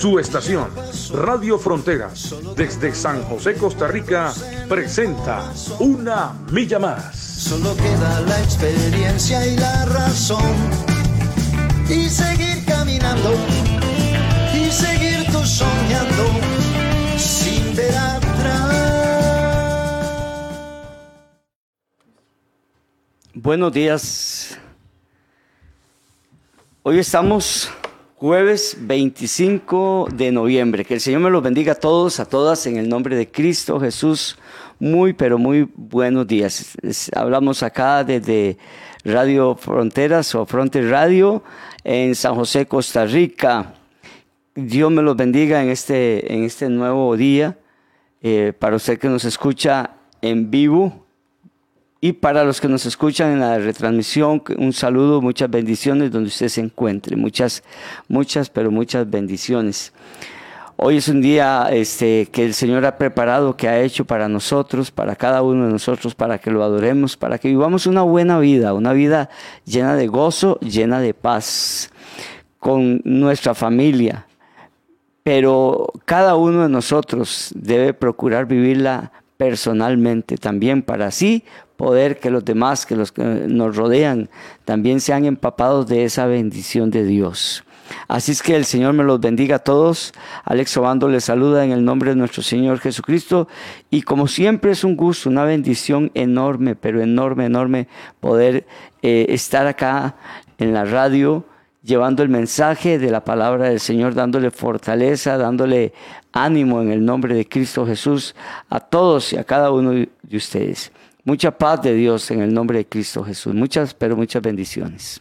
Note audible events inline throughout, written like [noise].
Su estación, Radio Fronteras, desde San José, Costa Rica, presenta Una Milla Más. Solo queda la experiencia y la razón. Y seguir caminando, y seguir tú soñando, sin ver atrás. Buenos días. Hoy estamos jueves 25 de noviembre. Que el Señor me los bendiga a todos, a todas, en el nombre de Cristo Jesús. Muy, pero muy buenos días. hablamos acá desde Radio Fronteras o Fronte Radio en San José, Costa Rica. Dios me los bendiga en este, en este nuevo día. Eh, para usted que nos escucha en vivo y para los que nos escuchan en la retransmisión, un saludo, muchas bendiciones donde usted se encuentre. Muchas, muchas, pero muchas bendiciones. Hoy es un día este, que el Señor ha preparado, que ha hecho para nosotros, para cada uno de nosotros, para que lo adoremos, para que vivamos una buena vida, una vida llena de gozo, llena de paz, con nuestra familia. Pero cada uno de nosotros debe procurar vivirla personalmente también para así poder que los demás, que los que nos rodean, también sean empapados de esa bendición de Dios. Así es que el Señor me los bendiga a todos. Alex Obando les saluda en el nombre de nuestro Señor Jesucristo. Y como siempre es un gusto, una bendición enorme, pero enorme, enorme poder eh, estar acá en la radio llevando el mensaje de la palabra del Señor, dándole fortaleza, dándole ánimo en el nombre de Cristo Jesús a todos y a cada uno de ustedes. Mucha paz de Dios en el nombre de Cristo Jesús. Muchas, pero muchas bendiciones.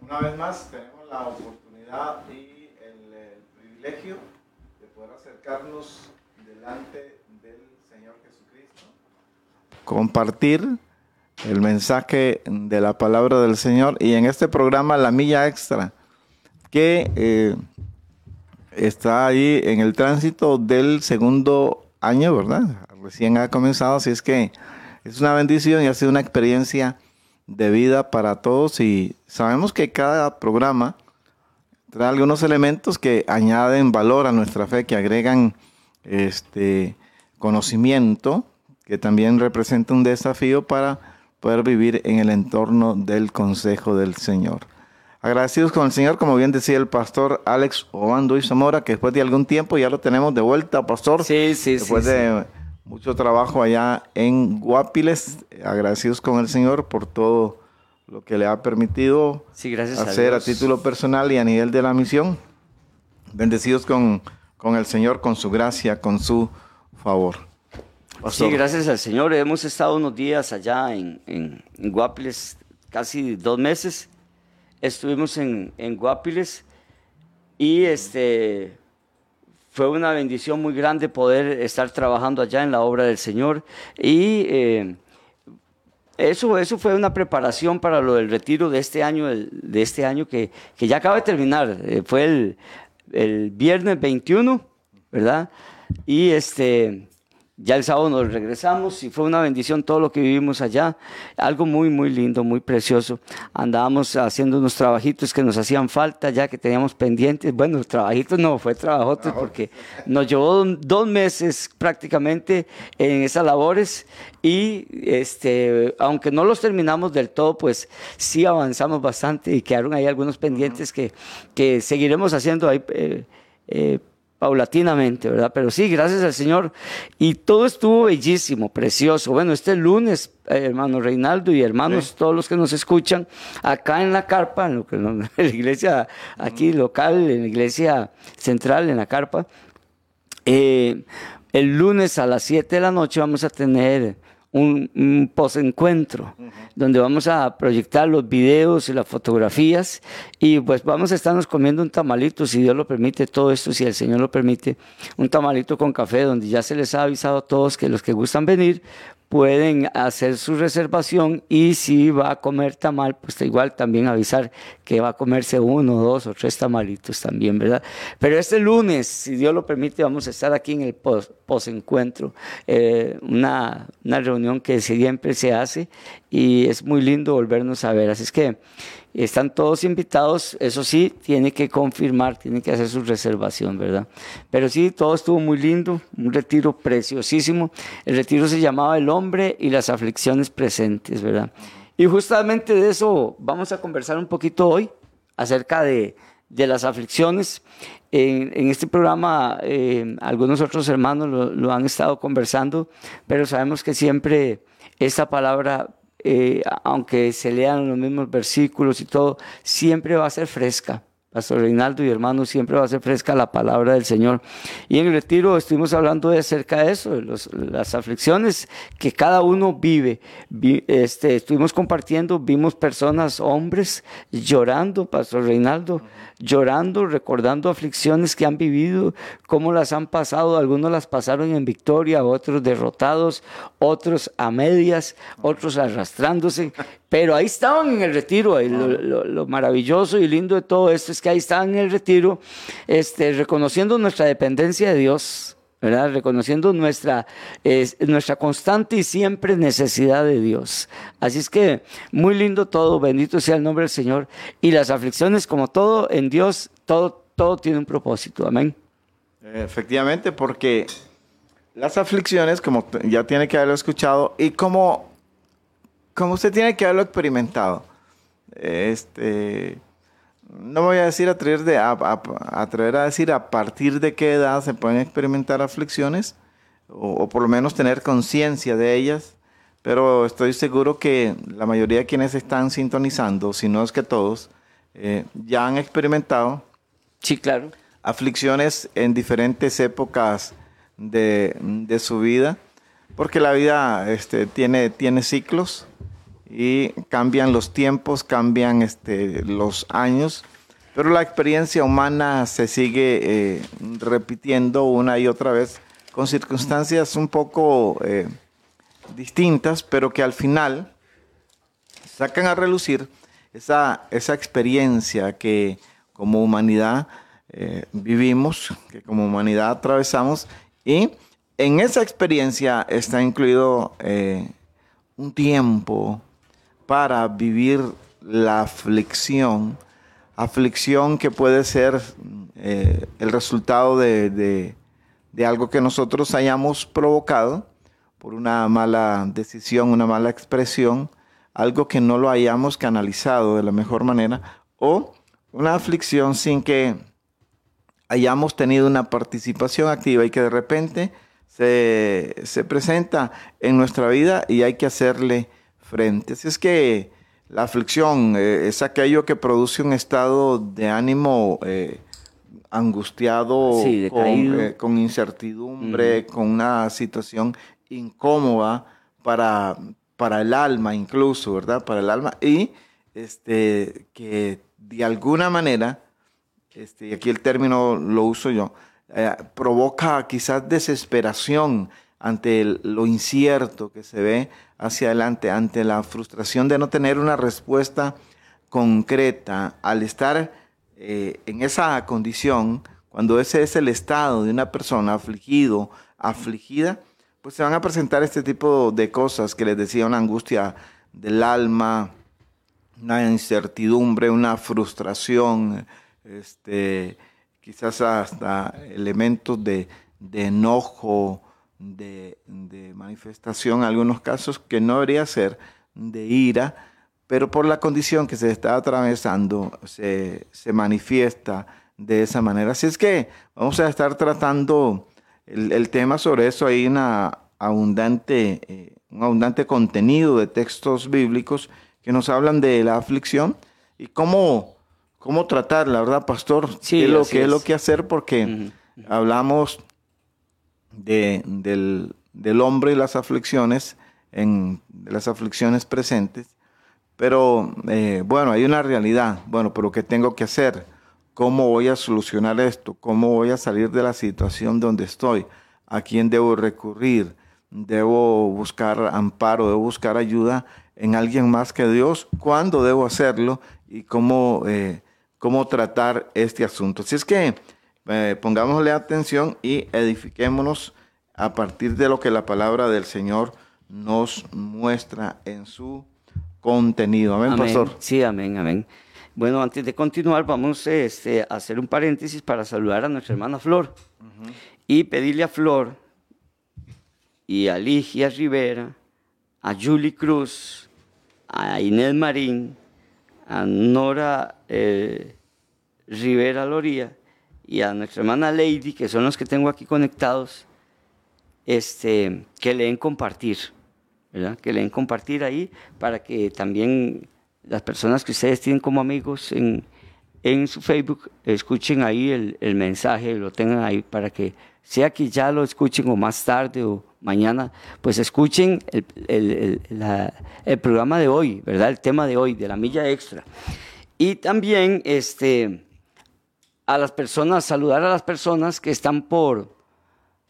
Una vez más tenemos la oportunidad y el, privilegio de poder acercarnos delante del Señor Jesucristo. Compartir el mensaje de la palabra del Señor y en este programa La Milla Extra, que eh, está ahí en el tránsito del segundo año, ¿verdad? recién ha comenzado, así es que es una bendición y ha sido una experiencia de vida para todos y sabemos que cada programa trae algunos elementos que añaden valor a nuestra fe, que agregan este conocimiento, que también representa un desafío para poder vivir en el entorno del consejo del Señor. Agradecidos con el Señor, como bien decía el pastor Alex Obando y Zamora, que después de algún tiempo ya lo tenemos de vuelta, pastor. Sí, sí, después de mucho trabajo allá en Guapiles. Agradecidos con el Señor por todo lo que le ha permitido hacer a, título personal y a nivel de la misión. Bendecidos con, con el Señor, con su gracia, con su favor. Sí, gracias al Señor. Hemos estado unos días allá en, en, Guapiles, casi dos meses. Estuvimos en, en Guapiles y este fue una bendición muy grande poder estar trabajando allá en la obra del Señor y eh, eso, eso fue una preparación para lo del retiro de este año, de este año que, que ya acaba de terminar. Eh, fue el, el, viernes 21, ¿verdad? Y este, ya el sábado nos regresamos y fue una bendición todo lo que vivimos allá. Algo muy, muy lindo, muy precioso. Andábamos haciendo unos trabajitos que nos hacían falta ya que teníamos pendientes. Bueno, trabajitos no, fue trabajotes porque nos llevó dos meses prácticamente en esas labores y este, aunque no los terminamos del todo, pues sí avanzamos bastante y quedaron ahí algunos pendientes que, que seguiremos haciendo ahí. Eh, eh, paulatinamente, ¿verdad? Pero sí, gracias al Señor. Y todo estuvo bellísimo, precioso. Bueno, este lunes, eh, hermano Reinaldo y hermanos, todos los que nos escuchan, acá en la carpa, en, [laughs] la iglesia aquí local, en la iglesia central, en la carpa, eh, el lunes a las 7 de la noche vamos a tener un, un post-encuentro, donde vamos a proyectar los videos y las fotografías y pues vamos a estarnos comiendo un tamalito, si Dios lo permite, todo esto, si el Señor lo permite, un tamalito con café, donde ya se les ha avisado a todos que los que gustan venir, pueden hacer su reservación y si va a comer tamal, pues igual también avisar que va a comerse uno, dos o tres tamalitos también, ¿verdad? Pero este lunes, si Dios lo permite, vamos a estar aquí en el post-encuentro, eh, una, una reunión que siempre se hace y es muy lindo volvernos a ver. Así es que están todos invitados, eso sí, tiene que confirmar, tiene que hacer su reservación, ¿verdad? Pero sí, todo estuvo muy lindo, un retiro preciosísimo. El retiro se llamaba El hombre y las aflicciones presentes, ¿verdad? Y justamente de eso vamos a conversar un poquito hoy, acerca de, de las aflicciones. En, en este programa eh, algunos otros hermanos lo, lo han estado conversando, pero sabemos que siempre esta palabra eh, aunque se lean los mismos versículos y todo, siempre va a ser fresca. Pastor Reinaldo y hermanos, siempre va a ser fresca la palabra del Señor. Y en el retiro estuvimos hablando acerca de eso, de las aflicciones que cada uno vive. este, estuvimos compartiendo, vimos personas, hombres, llorando, Pastor Reinaldo, llorando, recordando aflicciones que han vivido, cómo las han pasado. Algunos las pasaron en victoria, otros derrotados, otros a medias, otros arrastrándose. Pero ahí estaban en el retiro. lo, maravilloso y lindo de todo esto es que ahí estaban en el retiro, este, reconociendo nuestra dependencia de Dios, ¿verdad? reconociendo nuestra, nuestra constante y siempre necesidad de Dios. Así es que muy lindo todo, bendito sea el nombre del Señor. Y las aflicciones, como todo en Dios, todo, todo tiene un propósito. Amén. Efectivamente, porque las aflicciones, como ya tiene que haberlo escuchado, y como como usted tiene que haberlo experimentado. Este, no voy a decir atrever, de, a, atrever a decir a partir de qué edad se pueden experimentar aflicciones, o, por lo menos tener conciencia de ellas, pero estoy seguro que la mayoría de quienes están sintonizando, si no es que todos, eh, ya han experimentado. Sí, claro. Aflicciones en diferentes épocas de, de su vida, porque la vida este, tiene, tiene ciclos y cambian los tiempos, cambian este, los años, pero la experiencia humana se sigue eh, repitiendo una y otra vez con circunstancias un poco eh, distintas, pero que al final sacan a relucir esa, esa experiencia que como humanidad eh, vivimos, que como humanidad atravesamos, y en esa experiencia está incluido un tiempo, para vivir la aflicción, aflicción que puede ser eh, el resultado de, algo que nosotros hayamos provocado por una mala decisión, una mala expresión, algo que no lo hayamos canalizado de la mejor manera, o una aflicción sin que hayamos tenido una participación activa y que de repente se, se presenta en nuestra vida y hay que hacerle frente. Así es que la aflicción eh, es aquello que produce un estado de ánimo eh, angustiado, eh, con, incertidumbre, con una situación incómoda para, para el alma incluso, ¿verdad? Para el alma. Y este, que de alguna manera, este, y aquí el término lo uso yo, provoca quizás desesperación ante lo incierto que se ve hacia adelante, ante la frustración de no tener una respuesta concreta, al estar eh, en esa condición, cuando ese es el estado de una persona afligido, afligida, pues se van a presentar este tipo de cosas que les decía, una angustia del alma, una incertidumbre, una frustración, este, quizás hasta elementos de, de enojo, de, manifestación, en algunos casos que no debería ser de ira, pero por la condición que se está atravesando se, manifiesta de esa manera. Así es que vamos a estar tratando el, tema sobre eso. Hay una abundante, eh, un abundante contenido de textos bíblicos que nos hablan de la aflicción y cómo, cómo tratarla, ¿verdad, pastor? Sí, ¿Qué, es lo, que es lo que hacer? Porque hablamos de, del, hombre y las aflicciones, en las aflicciones presentes. Pero eh, bueno, hay una realidad. Bueno, pero ¿qué tengo que hacer? ¿Cómo voy a solucionar esto? ¿Cómo voy a salir de la situación donde estoy? ¿A quién debo recurrir? debo buscar amparo, debo buscar ayuda en alguien más que Dios, cuándo debo hacerlo y cómo, eh, cómo tratar este asunto. Así es que eh, pongámosle atención y edifiquémonos a partir de lo que la palabra del Señor nos muestra en su contenido. Amén, pastor. Sí, amén, amén. Bueno, antes de continuar, vamos este, a hacer un paréntesis para saludar a nuestra hermana Flor y pedirle a Flor y a Ligia Rivera, a Julie Cruz, a Inés Marín, a Nora eh, Rivera Loría y a nuestra hermana Lady, que son los que tengo aquí conectados, este, que leen compartir, ¿verdad? Que leen compartir ahí para que también las personas que ustedes tienen como amigos en, en su Facebook escuchen ahí el, el mensaje, lo tengan ahí para que sea que ya lo escuchen o más tarde o mañana, pues escuchen el, el, el, programa de hoy, ¿verdad? El tema de hoy, de la milla extra. Y también este, a las personas, saludar a las personas que están por,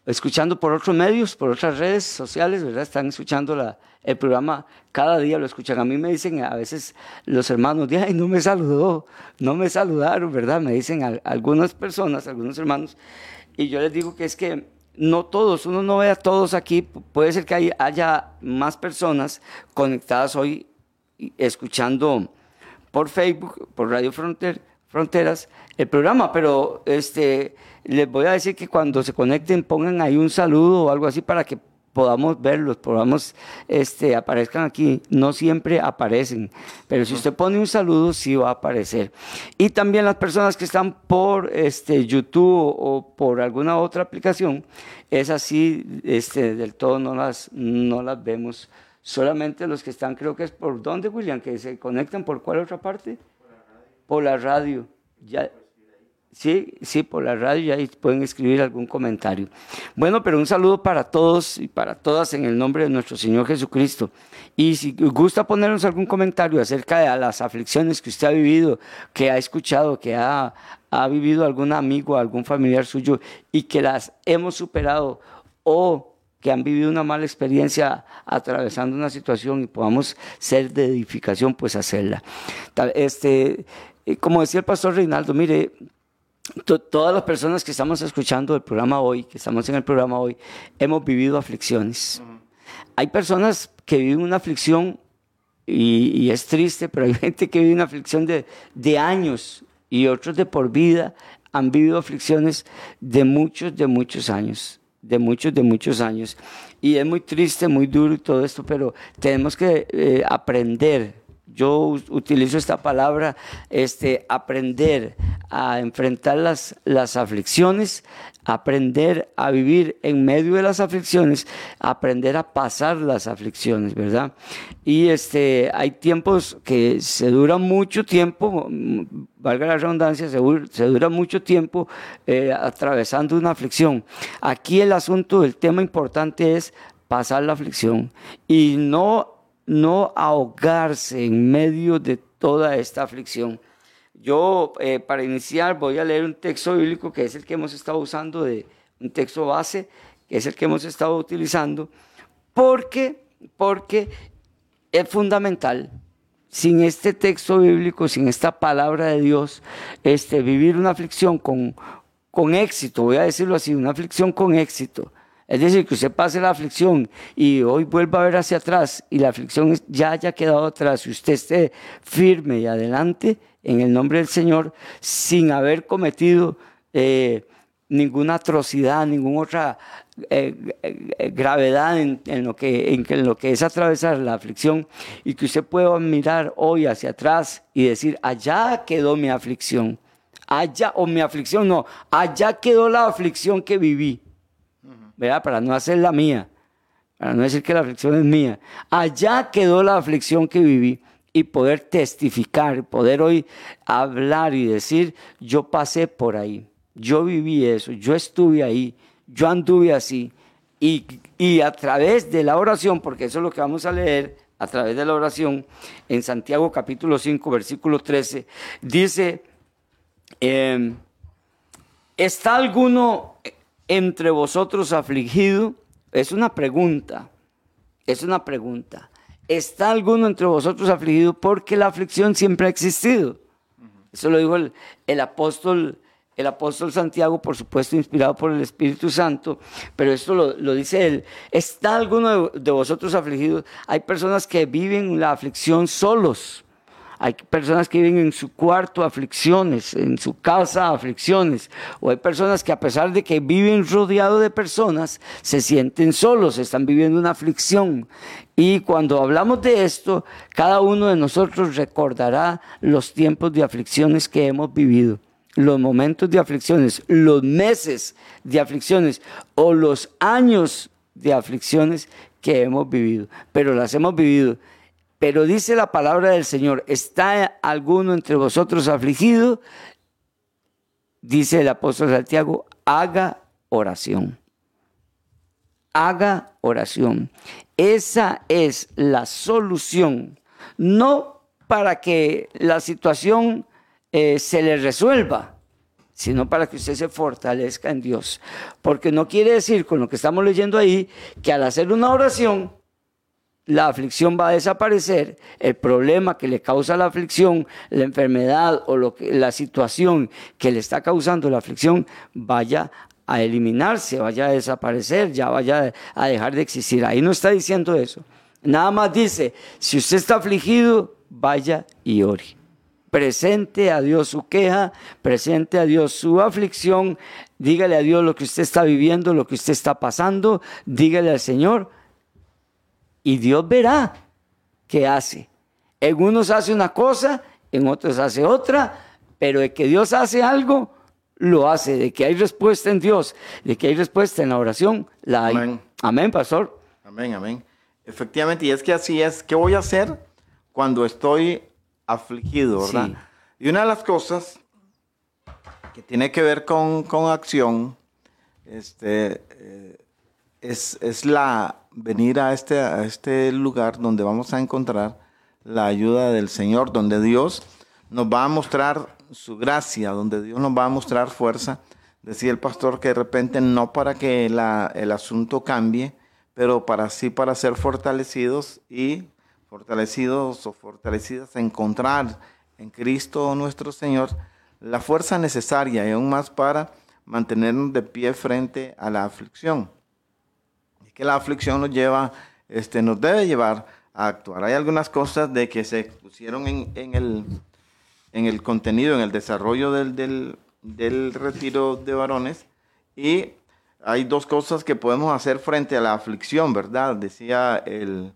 escuchando por otros medios, por otras redes sociales, ¿verdad? Están escuchando el programa, cada día lo escuchan. A mí me dicen a veces los hermanos, ay, no me saludó, no me saludaron, ¿verdad? Me dicen algunas personas, algunos hermanos, y yo les digo que es que no todos, uno no ve a todos aquí, puede ser que haya más personas conectadas hoy escuchando por Facebook, por Radio Fronteras, el programa, pero este, les voy a decir que cuando se conecten pongan ahí un saludo o algo así para que podamos verlos, podamos, este, aparezcan aquí. No siempre aparecen, pero si usted pone un saludo, sí va a aparecer. Y también las personas que están por este, YouTube o por alguna otra aplicación, es así, este, del todo no las, no las vemos. Solamente los que están, creo que es por dónde, William, que se conectan por cuál otra parte? Por la radio. Ya, Sí, sí, por la radio y ahí pueden escribir algún comentario. Bueno, pero un saludo para todos y para todas en el nombre de nuestro Señor Jesucristo. Y si gusta ponernos algún comentario acerca de las aflicciones que usted ha vivido, que ha escuchado, que ha, ha vivido algún amigo, algún familiar suyo y que las hemos superado o que han vivido una mala experiencia atravesando una situación y podamos ser de edificación, pues hacerla. Este, eh, como decía el pastor Reinaldo, mire, todas las personas que estamos escuchando el programa hoy, que estamos en el programa hoy, hemos vivido aflicciones. Hay personas que viven una aflicción y, es triste, pero hay [laughs] gente que vive una aflicción de, de años y otros de por vida han vivido aflicciones de muchos, de muchos años, de muchos, de muchos años. Y es muy triste, muy duro y todo esto, pero tenemos que eh, aprender yo utilizo esta palabra, este, aprender a enfrentar las, las aflicciones, aprender a vivir en medio de las aflicciones, aprender a pasar las aflicciones, ¿verdad? Y este, hay tiempos que se duran mucho tiempo, valga la redundancia, se, dura mucho tiempo eh, atravesando una aflicción. Aquí el asunto, el tema importante es pasar la aflicción y no no ahogarse en medio de toda esta aflicción. Yo, eh, para iniciar, voy a leer un texto bíblico que es el que hemos estado usando, de, un texto base, que es el que hemos estado utilizando, porque, porque es fundamental. Sin este texto bíblico, sin esta palabra de Dios, este, vivir una aflicción con, con éxito, voy a decirlo así, una aflicción con éxito, es decir, que usted pase la aflicción y hoy vuelva a ver hacia atrás y la aflicción ya haya quedado atrás y usted esté firme y adelante en el nombre del Señor sin haber cometido eh, ninguna atrocidad, ninguna otra eh, eh, gravedad en, lo que, en, lo que es atravesar la aflicción y que usted pueda mirar hoy hacia atrás y decir, allá quedó mi aflicción, allá, o mi aflicción no, allá quedó la aflicción que viví para no hacer la mía, para no decir que la aflicción es mía. Allá quedó la aflicción que viví y poder testificar, poder hoy hablar y decir, yo pasé por ahí, yo viví eso, yo estuve ahí, yo anduve así. Y, y a través de la oración, porque eso es lo que vamos a leer, a través de la oración, en Santiago capítulo 5, versículo 13, dice, em, ¿está alguno entre vosotros afligido, es una pregunta, es una pregunta. ¿Está alguno entre vosotros afligido? Porque la aflicción siempre ha existido. Eso lo dijo el, apóstol, el apóstol Santiago, por supuesto, inspirado por el Espíritu Santo, pero esto lo, dice él. ¿Está alguno de, de vosotros afligido? Hay personas que viven la aflicción solos. Hay personas que viven en su cuarto aflicciones, en su casa aflicciones, o hay personas que a pesar de que viven rodeados de personas, se sienten solos, están viviendo una aflicción. Y cuando hablamos de esto, cada uno de nosotros recordará los tiempos de aflicciones que hemos vivido los momentos de aflicciones, los meses de aflicciones o los años de aflicciones que hemos vivido, pero las hemos vivido pero dice la palabra del Señor, ¿está alguno entre vosotros afligido? Dice el apóstol Santiago, haga oración. Haga oración. Esa es la solución. No para que la situación eh, se le resuelva, sino para que usted se fortalezca en Dios. Porque no quiere decir con lo que estamos leyendo ahí que al hacer una oración la aflicción va a desaparecer, el problema que le causa la aflicción, la enfermedad o lo que, la situación que le está causando la aflicción vaya a eliminarse, vaya a desaparecer, ya vaya a dejar de existir. Ahí no está diciendo eso. Nada más dice, si usted está afligido, vaya y ore. Presente a Dios su queja, presente a Dios su aflicción, dígale a Dios lo que usted está viviendo, lo que usted está pasando, dígale al Señor, y Dios verá qué hace. En unos hace una cosa, en otros hace otra, pero de que Dios hace algo, lo hace. De que hay respuesta en Dios, de que hay respuesta en la oración, la hay. Amén, amén pastor. Amén, amén. Efectivamente, y es que así es. ¿Qué voy a hacer cuando estoy afligido, verdad? Y una de las cosas que tiene que ver con, con acción, este, eh, es, la venir a este, a este lugar donde vamos a encontrar la ayuda del Señor, donde Dios nos va a mostrar su gracia, donde Dios nos va a mostrar fuerza. Decía el pastor que de repente no para que el asunto cambie, pero para sí para ser fortalecidos y fortalecidos o fortalecidas a encontrar en Cristo nuestro Señor la fuerza necesaria y aún más para mantenernos de pie frente a la aflicción que la aflicción nos lleva, este, nos debe llevar a actuar. Hay algunas cosas de que se pusieron en, el, en el contenido, en el desarrollo del, retiro de varones y hay dos cosas que podemos hacer frente a la aflicción, ¿verdad? Decía el,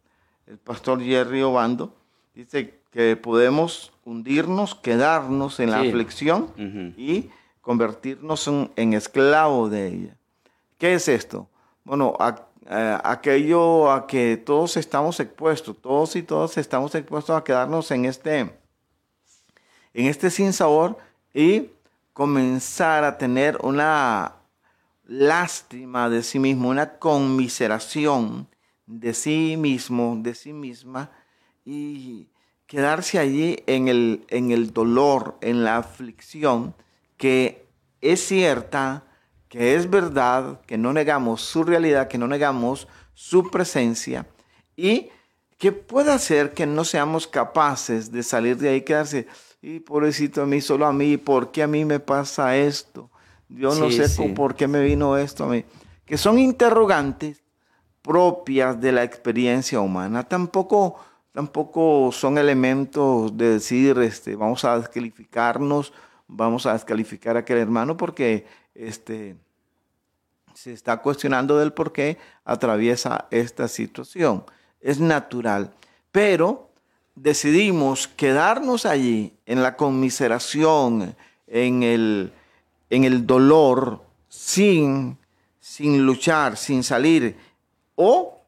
pastor Jerry Obando, dice que podemos hundirnos, quedarnos en la aflicción y convertirnos en, en esclavo de ella. ¿Qué es esto? Bueno, eh, aquello a que todos estamos expuestos, todos y todas estamos expuestos a quedarnos en este, en este sinsabor y comenzar a tener una lástima de sí mismo, una conmiseración de sí mismo, de sí misma, y quedarse allí en el, en el dolor, en la aflicción, que es cierta, que es verdad, que no negamos su realidad, que no negamos su presencia y que puede hacer que no seamos capaces de salir de ahí y quedarse, y pobrecito a mí, solo a mí, ¿por qué a mí me pasa esto? Yo no sé por qué me vino esto a mí. Que son interrogantes propias de la experiencia humana. Tampoco, tampoco son elementos de decir, este, vamos a descalificarnos, vamos a descalificar a aquel hermano porque este, se está cuestionando del por qué atraviesa esta situación. Es natural, pero decidimos quedarnos allí en la conmiseración, en el, en el dolor, sin, sin luchar, sin salir, o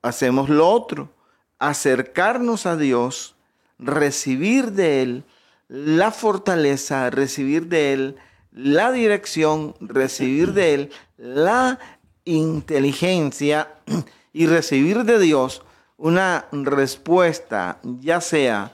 hacemos lo otro, acercarnos a Dios, recibir de Él la fortaleza, recibir de Él la dirección, recibir de Él la inteligencia y recibir de Dios una respuesta, ya sea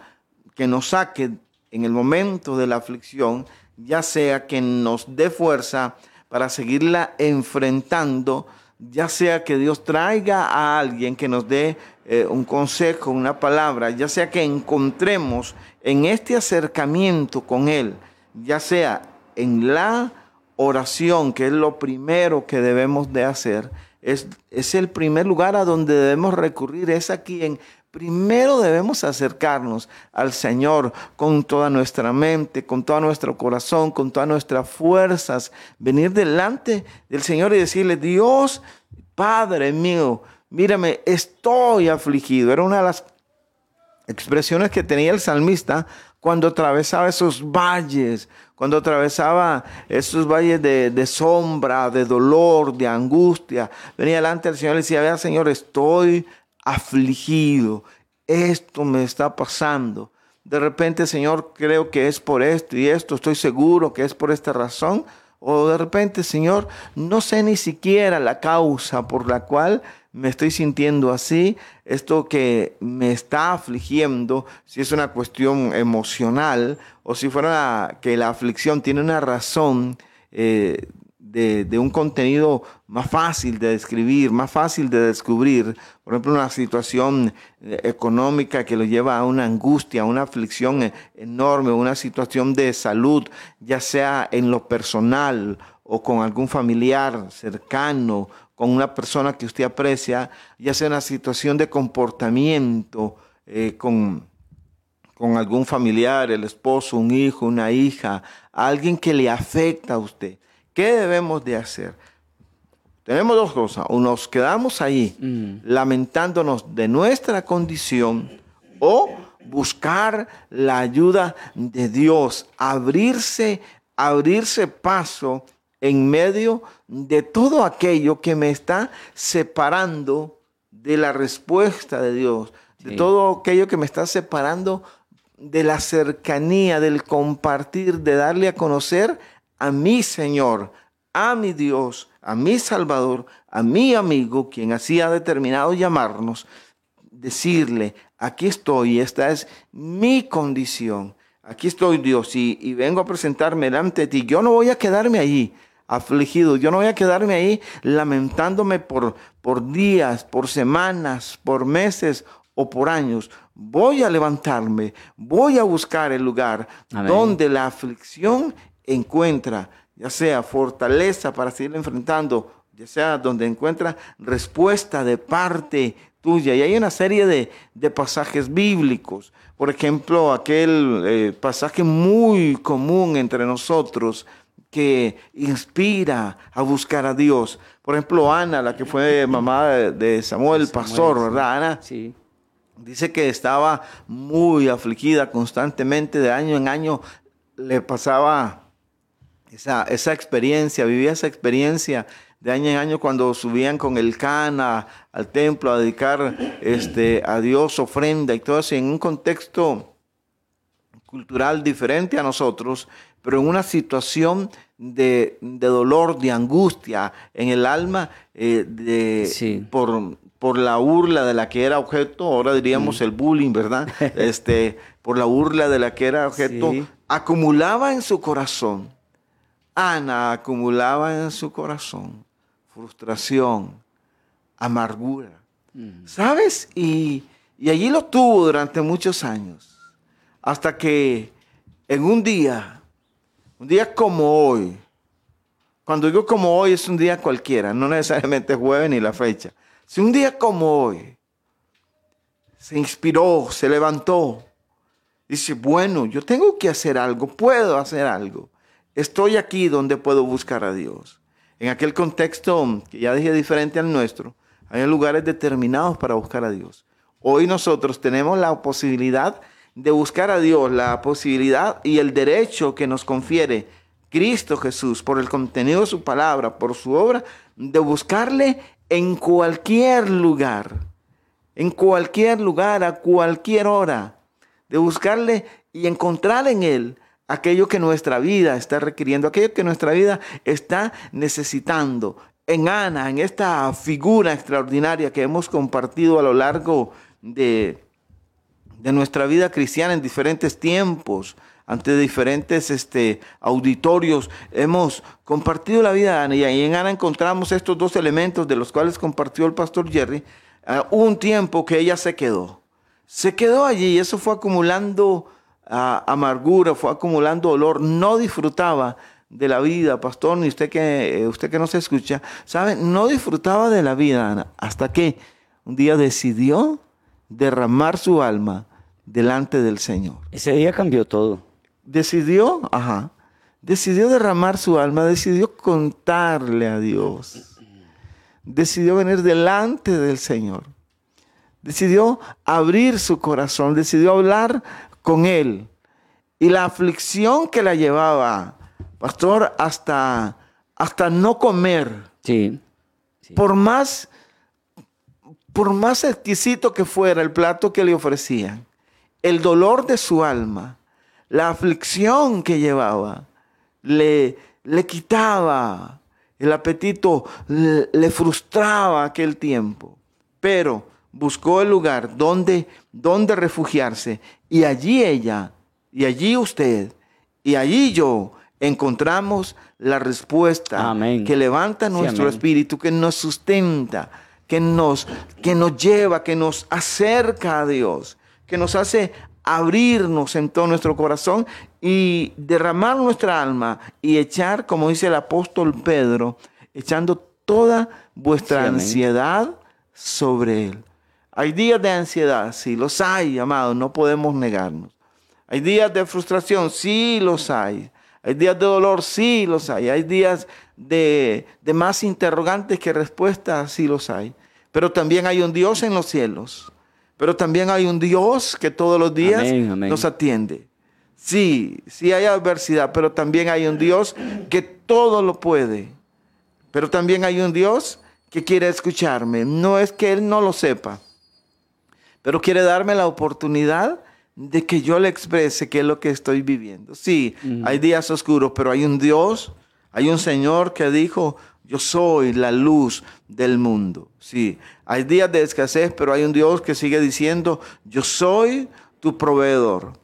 que nos saque en el momento de la aflicción, ya sea que nos dé fuerza para seguirla enfrentando ya sea que Dios traiga a alguien que nos dé eh, un consejo, una palabra, ya sea que encontremos en este acercamiento con Él, ya sea en la oración, que es lo primero que debemos de hacer, es, es el primer lugar a donde debemos recurrir, es aquí en Primero debemos acercarnos al Señor con toda nuestra mente, con todo nuestro corazón, con todas nuestras fuerzas. Venir delante del Señor y decirle, Dios, Padre mío, mírame, estoy afligido. Era una de las expresiones que tenía el salmista cuando atravesaba esos valles, cuando atravesaba esos valles de, sombra, de dolor, de angustia. Venía delante del Señor y decía, vea Señor, estoy afligido, esto me está pasando. De repente, Señor, creo que es por esto y esto, estoy seguro que es por esta razón. O de repente, Señor, no sé ni siquiera la causa por la cual me estoy sintiendo así, esto que me está afligiendo, si es una cuestión emocional o si fuera que la aflicción tiene una razón eh, de, un contenido más fácil de describir, más fácil de descubrir. Por ejemplo, una situación eh, económica que lo lleva a una angustia, a una aflicción eh, enorme, una situación de salud, ya sea en lo personal o con algún familiar cercano, con una persona que usted aprecia, ya sea una situación de comportamiento eh, con, con algún familiar, el esposo, un hijo, una hija, alguien que le afecta a usted. ¿Qué debemos de hacer? Tenemos dos cosas. O nos quedamos ahí mm. lamentándonos de nuestra condición o buscar la ayuda de Dios, abrirse, abrirse paso en medio de todo aquello que me está separando de la respuesta de Dios, de todo aquello que me está separando de la cercanía, del compartir, de darle a conocer a mi Señor, a mi Dios, a mi Salvador, a mi amigo, quien así ha determinado llamarnos, decirle, aquí estoy, esta es mi condición, aquí estoy Dios y, vengo a presentarme delante de ti. Yo no voy a quedarme ahí afligido, yo no voy a quedarme ahí lamentándome por, por días, por semanas, por meses o por años. Voy a levantarme, voy a buscar el lugar donde la aflicción encuentra ya sea fortaleza para seguir enfrentando, ya sea donde encuentra respuesta de parte tuya. Y hay una serie de, pasajes bíblicos. Por ejemplo, aquel eh, pasaje muy común entre nosotros que inspira a buscar a Dios. Por ejemplo, Ana, la que fue [laughs] mamá de Samuel, pastor, ¿verdad, Ana? Sí. Dice que estaba muy afligida constantemente, de año en año le pasaba esa, esa experiencia, vivía esa experiencia de año en año cuando subían con el cana al templo a dedicar este, a Dios ofrenda y todo eso, en un contexto cultural diferente a nosotros, pero en una situación de, dolor, de angustia en el alma, eh, de, por, por la burla de la que era objeto, ahora diríamos mm. el bullying, ¿verdad? [laughs] este, por la burla de la que era objeto, acumulaba en su corazón Ana acumulaba en su corazón frustración, amargura. Mm. ¿Sabes? Y, allí lo tuvo durante muchos años. Hasta que en un día, un día como hoy, cuando digo como hoy es un día cualquiera, no necesariamente jueves ni la fecha. Si un día como hoy se inspiró, se levantó, dice, bueno, yo tengo que hacer algo, puedo hacer algo. Estoy aquí donde puedo buscar a Dios. En aquel contexto que ya dije diferente al nuestro, hay lugares determinados para buscar a Dios. Hoy nosotros tenemos la posibilidad de buscar a Dios, la posibilidad y el derecho que nos confiere Cristo Jesús por el contenido de su palabra, por su obra, de buscarle en cualquier lugar, en cualquier lugar, a cualquier hora, de buscarle y encontrar en Él aquello que nuestra vida está requiriendo, aquello que nuestra vida está necesitando. En Ana, en esta figura extraordinaria que hemos compartido a lo largo de, de nuestra vida cristiana en diferentes tiempos, ante diferentes este, auditorios. Hemos compartido la vida de Ana y en Ana encontramos estos dos elementos de los cuales compartió el pastor Jerry. Uh, un tiempo que ella se quedó. Se quedó allí y eso fue acumulando uh, amargura, fue acumulando dolor. No disfrutaba de la vida, pastor, ni usted que, eh, usted que no se escucha, ¿sabe? No disfrutaba de la vida, Ana, hasta que un día decidió derramar su alma delante del Señor. Ese día cambió todo. Decidió, ajá, decidió derramar su alma, decidió contarle a Dios. Decidió venir delante del Señor. Decidió abrir su corazón, decidió hablar con Él. Y la aflicción que la llevaba, pastor, hasta, hasta no comer. Sí. sí. Por más por más exquisito que fuera el plato que le ofrecían, el dolor de su alma, la aflicción que llevaba, le, le quitaba el apetito, le, le, frustraba aquel tiempo. Pero buscó el lugar donde, donde refugiarse y allí ella, y allí usted, y allí yo encontramos la respuesta Amén. que levanta nuestro sí, espíritu, que nos sustenta, que nos, que nos lleva, que nos acerca a Dios, que nos hace abrirnos en todo nuestro corazón y derramar nuestra alma y echar, como dice el apóstol Pedro, echando toda vuestra Sí, ansiedad sobre Él. Hay días de ansiedad, sí, los hay, amados, no podemos negarnos. Hay días de frustración, sí los hay. Hay días de dolor, sí los hay. Hay días de, de más interrogantes que respuestas, sí los hay. Pero también hay un Dios en los cielos. Pero también hay un Dios que todos los días Amén, amén. nos atiende. Sí, sí hay adversidad, pero también hay un Dios que todo lo puede. Pero también hay un Dios que quiere escucharme. No es que Él no lo sepa, pero quiere darme la oportunidad de que yo le exprese qué es lo que estoy viviendo. Sí, hay días oscuros, pero hay un Dios, hay un Señor que dijo, yo soy la luz del mundo. Sí, hay días de escasez, pero hay un Dios que sigue diciendo, yo soy tu proveedor.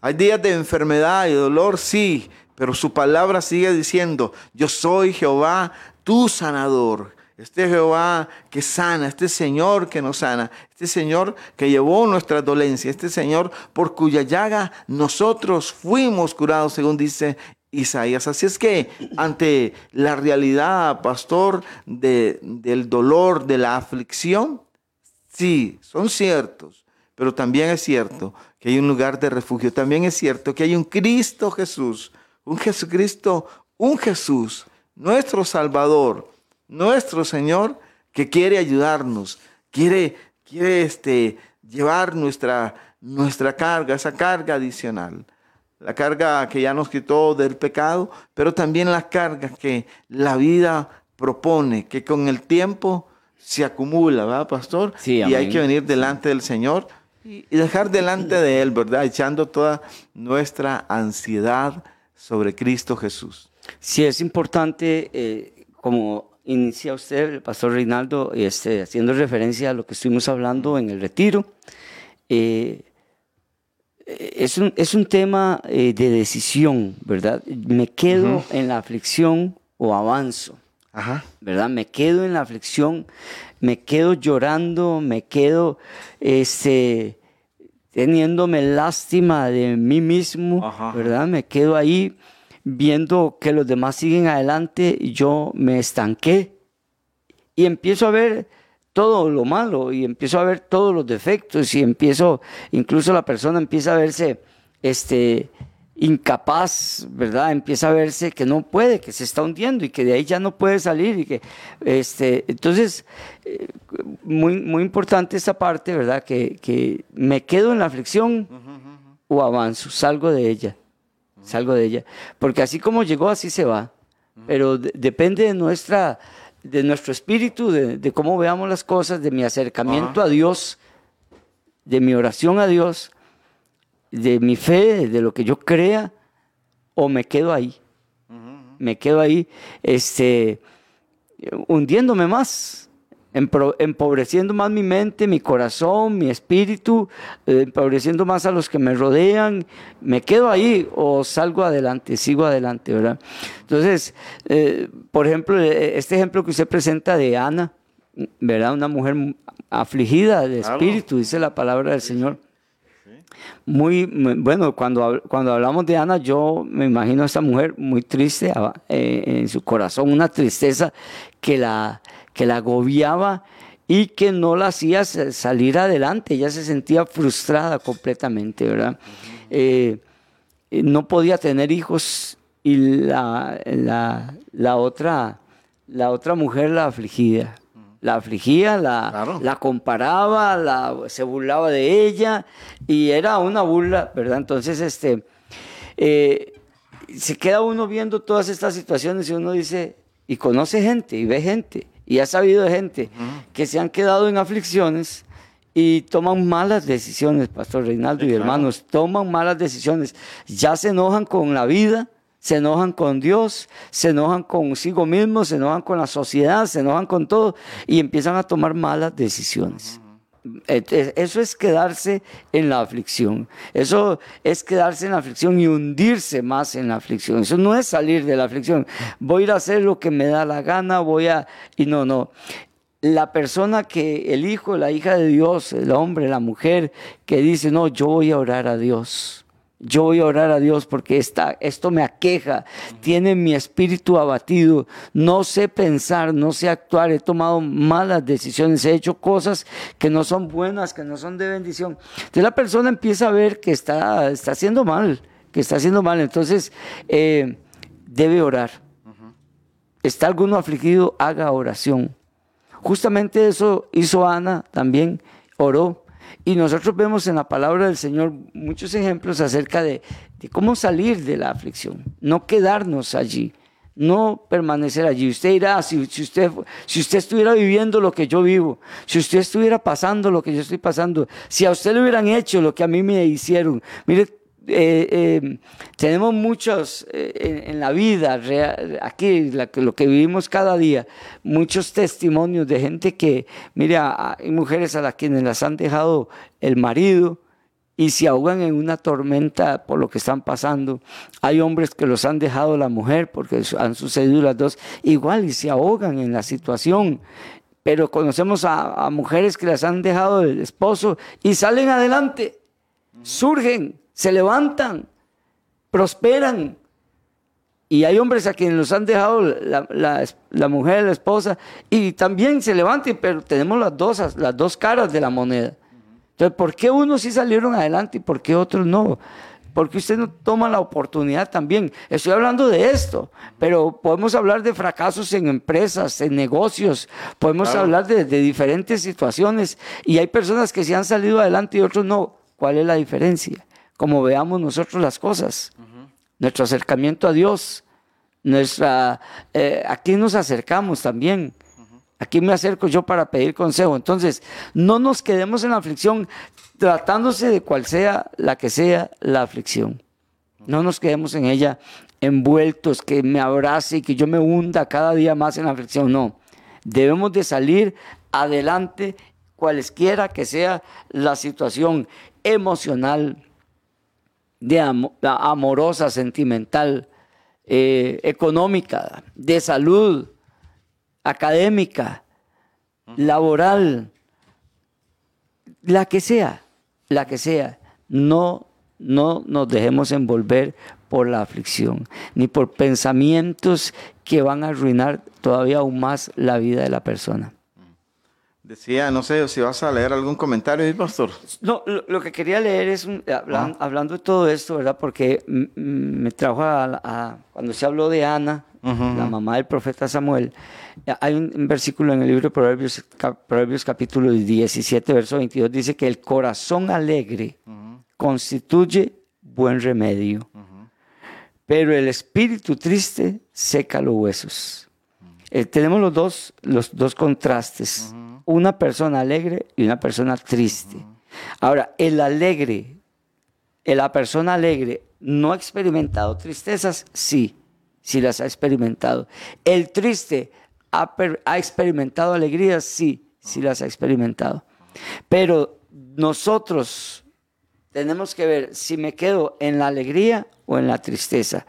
Hay días de enfermedad y dolor, sí, pero su palabra sigue diciendo, yo soy Jehová, tu sanador. Este Jehová que sana, este Señor que nos sana, este Señor que llevó nuestra dolencia, este Señor por cuya llaga nosotros fuimos curados, según dice Isaías. Así es que ante la realidad, pastor, de, del dolor, de la aflicción, sí, son ciertos, pero también es cierto que hay un lugar de refugio, también es cierto que hay un Cristo Jesús, un Jesucristo, un Jesús, nuestro Salvador, nuestro Señor, que quiere ayudarnos, quiere, quiere este, llevar nuestra, nuestra carga, esa carga adicional. La carga que ya nos quitó del pecado, pero también las cargas que la vida propone, que con el tiempo se acumula, ¿verdad, pastor? Sí, y hay que venir delante del Señor y y dejar delante de Él, ¿verdad? Echando toda nuestra ansiedad sobre Cristo Jesús. Sí, es importante, eh, como inicia usted, el pastor Reinaldo, este, haciendo referencia a lo que estuvimos hablando en el retiro, eh, es, un, es un tema eh, de decisión, ¿verdad? Me quedo en la aflicción o avanzo. Ajá. ¿verdad? Me quedo en la aflicción, me quedo llorando, me quedo este, teniéndome lástima de mí mismo, Ajá. ¿verdad? Me quedo ahí viendo que los demás siguen adelante y yo me estanqué y empiezo a ver todo lo malo y empiezo a ver todos los defectos y empiezo, incluso la persona empieza a verse este, incapaz, ¿verdad? Empieza a verse que no puede, que se está hundiendo y que de ahí ya no puede salir y que, este, entonces, eh, muy, muy importante esta parte, ¿verdad? Que, que me quedo en la aflicción o avanzo, salgo de ella, salgo de ella, porque así como llegó, así se va, pero de- depende de nuestra, de nuestro espíritu, de, de cómo veamos las cosas, de mi acercamiento a Dios, de mi oración a Dios, de mi fe, de lo que yo crea, o me quedo ahí. Me quedo ahí, este, hundiéndome más empobreciendo más mi mente, mi corazón, mi espíritu, eh, empobreciendo más a los que me rodean, me quedo ahí o salgo adelante, sigo adelante, ¿verdad? Entonces, eh, por ejemplo, eh, este ejemplo que usted presenta de Ana, ¿verdad? Una mujer afligida de espíritu, dice la palabra del Señor. Muy, muy- bueno, cuando, cuando hablamos de Ana, yo me imagino a esta mujer muy triste ah, eh, en su corazón, una tristeza que la, que la agobiaba y que no la hacía sa- salir adelante. Ella se sentía frustrada completamente, ¿verdad? Eh, eh, no podía tener hijos y la, la, la otra, la otra mujer la afligía. La afligía, la, Claro. la comparaba, la, se burlaba de ella y era una burla, ¿verdad? Entonces, este, eh, se queda uno viendo todas estas situaciones y uno dice, y conoce gente y ve gente y ha sabido de gente que se han quedado en aflicciones y toman malas decisiones, Pastor Reinaldo y claro. hermanos, toman malas decisiones, ya se enojan con la vida, se enojan con Dios, se enojan consigo mismos, se enojan con la sociedad, se enojan con todo y empiezan a tomar malas decisiones. Eso es quedarse en la aflicción. Eso es quedarse en la aflicción y hundirse más en la aflicción. Eso no es salir de la aflicción. Voy a ir a hacer lo que me da la gana, voy a... Y no, no. La persona que, el hijo, la hija de Dios, el hombre, la mujer, que dice, no, yo voy a orar a Dios. Yo voy a orar a Dios porque esta, esto me aqueja, tiene mi espíritu abatido, no sé pensar, no sé actuar, he tomado malas decisiones, he hecho cosas que no son buenas, que no son de bendición. Entonces la persona empieza a ver que está, está haciendo mal, que está haciendo mal, entonces eh, debe orar. ¿Está alguno afligido? Haga oración. Justamente eso hizo Ana también, oró. Y nosotros vemos en la palabra del Señor muchos ejemplos acerca de, de cómo salir de la aflicción, no quedarnos allí, no permanecer allí. Usted dirá, si, si, usted, si usted estuviera viviendo lo que yo vivo, si usted estuviera pasando lo que yo estoy pasando, si a usted le hubieran hecho lo que a mí me hicieron, mire, eh, eh, tenemos muchos eh, en, la vida, real, aquí lo que vivimos cada día, muchos testimonios de gente que, mira, hay mujeres a las quienes las han dejado el marido y se ahogan en una tormenta por lo que están pasando. Hay hombres que los han dejado la mujer porque han sucedido las dos igual y se ahogan en la situación. Pero conocemos a mujeres que las han dejado el esposo y salen adelante, surgen se levantan, prosperan. Y hay hombres a quienes los han dejado la, la, la, mujer, la esposa, y también se levantan, pero tenemos las dos, las dos caras de la moneda. Entonces, ¿por qué unos sí salieron adelante y por qué otros no? Porque usted no toma la oportunidad también. Estoy hablando de esto, pero podemos hablar de fracasos en empresas, en negocios, podemos claro. hablar de, de diferentes situaciones, y hay personas que sí han salido adelante y otros no. ¿Cuál es la diferencia? Como veamos nosotros las cosas, uh -huh. nuestro acercamiento a Dios, nuestra, eh, aquí nos acercamos también, aquí me acerco yo para pedir consejo. Entonces, no nos quedemos en la aflicción tratándose de cual sea la que sea la aflicción. No nos quedemos en ella envueltos, que me abrace y que yo me hunda cada día más en la aflicción. No, debemos de salir adelante cualesquiera que sea la situación emocional, de am amorosa, sentimental, eh, económica, de salud, académica, laboral, la que sea, la que sea, no, no nos dejemos envolver por la aflicción, ni por pensamientos que van a arruinar todavía aún más la vida de la persona. Decía, no sé si vas a leer algún comentario, pastor. No, lo, lo, que quería leer es, un, hablan, ah. hablando de todo esto, ¿verdad? Porque me trajo a, a, cuando se habló de Ana, uh -huh. la mamá del profeta Samuel, hay un, un, versículo en el libro de Proverbios, Proverbios capítulo 17, verso 22, dice que el corazón alegre uh -huh. constituye buen remedio, uh -huh. pero el espíritu triste seca los huesos. Eh, tenemos los dos, los dos contrastes una persona alegre y una persona triste. Ahora, el alegre, la persona alegre, ¿no ha experimentado tristezas? Sí, sí las ha experimentado. El triste ¿Ha, ha experimentado alegrías? Sí, sí las ha experimentado. Pero nosotros tenemos que ver si me quedo en la alegría o en la tristeza.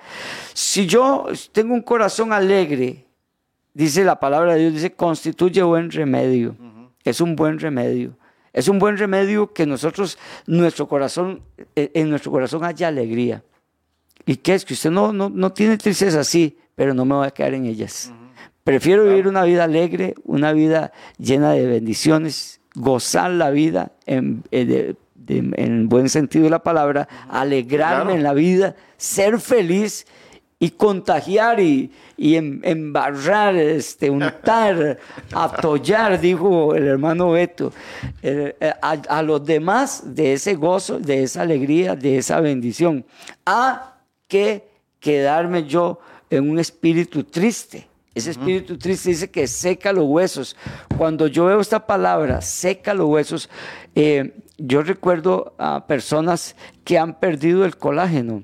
Si yo tengo un corazón alegre, dice la palabra de Dios, dice, constituye buen remedio. Es un buen remedio. Es un buen remedio que nosotros, nuestro corazón, eh, en nuestro corazón haya alegría. ¿Y qué es? Que usted no, no, no tiene tristeza, sí, pero no me voy a quedar en ellas. Prefiero vivir una vida alegre, una vida llena de bendiciones, gozar la vida en, eh, en buen sentido de la palabra, alegrarme en la vida, ser feliz y contagiar y, y em, embarrar, este, untar, [laughs] atollar, dijo el hermano Beto, eh, a, los demás de ese gozo, de esa alegría, de esa bendición, a que quedarme yo en un espíritu triste. Ese espíritu triste dice que seca los huesos. Cuando yo veo esta palabra, seca los huesos, eh, yo recuerdo a personas que han perdido el colágeno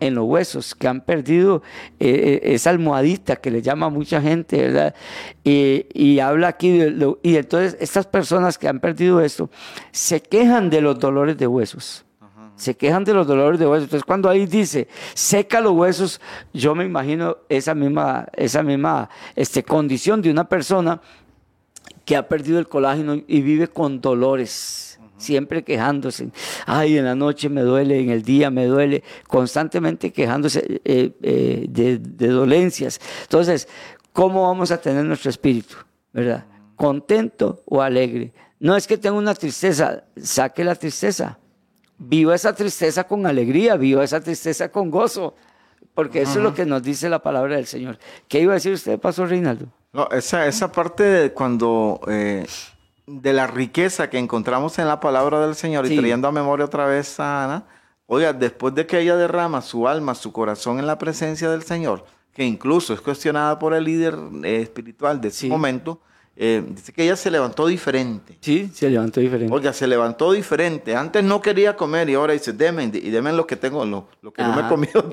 en los huesos, que han perdido eh, eh, esa almohadita que le llama a mucha gente, ¿verdad? Y, habla aquí, y entonces estas personas que han perdido esto se quejan de los dolores de huesos. Se quejan de los dolores de huesos. Entonces, cuando ahí dice seca los huesos, yo me imagino esa misma, esa misma este, condición de una persona que ha perdido el colágeno y vive con dolores siempre quejándose. Ay, en la noche me duele, en el día me duele, constantemente quejándose eh, eh, de, dolencias. Entonces, ¿cómo vamos a tener nuestro espíritu? ¿Verdad? ¿Contento o alegre? No es que tenga una tristeza, saque la tristeza. Viva esa tristeza con alegría, viva esa tristeza con gozo, porque eso es lo que nos dice la palabra del Señor. ¿Qué iba a decir usted, Pastor Reinaldo? No, esa, esa parte de cuando eh, de la riqueza que encontramos en la palabra del Señor y trayendo a memoria otra vez a Ana, oiga, después de que ella derrama su alma, su corazón en la presencia del Señor, que incluso es cuestionada por el líder eh, espiritual de ese momento, eh, dice que ella se levantó diferente. Sí, se levantó diferente. Oiga, se levantó diferente. Antes no quería comer y ahora dice, deme, y deme lo que tengo, lo, que no me he comido. [laughs]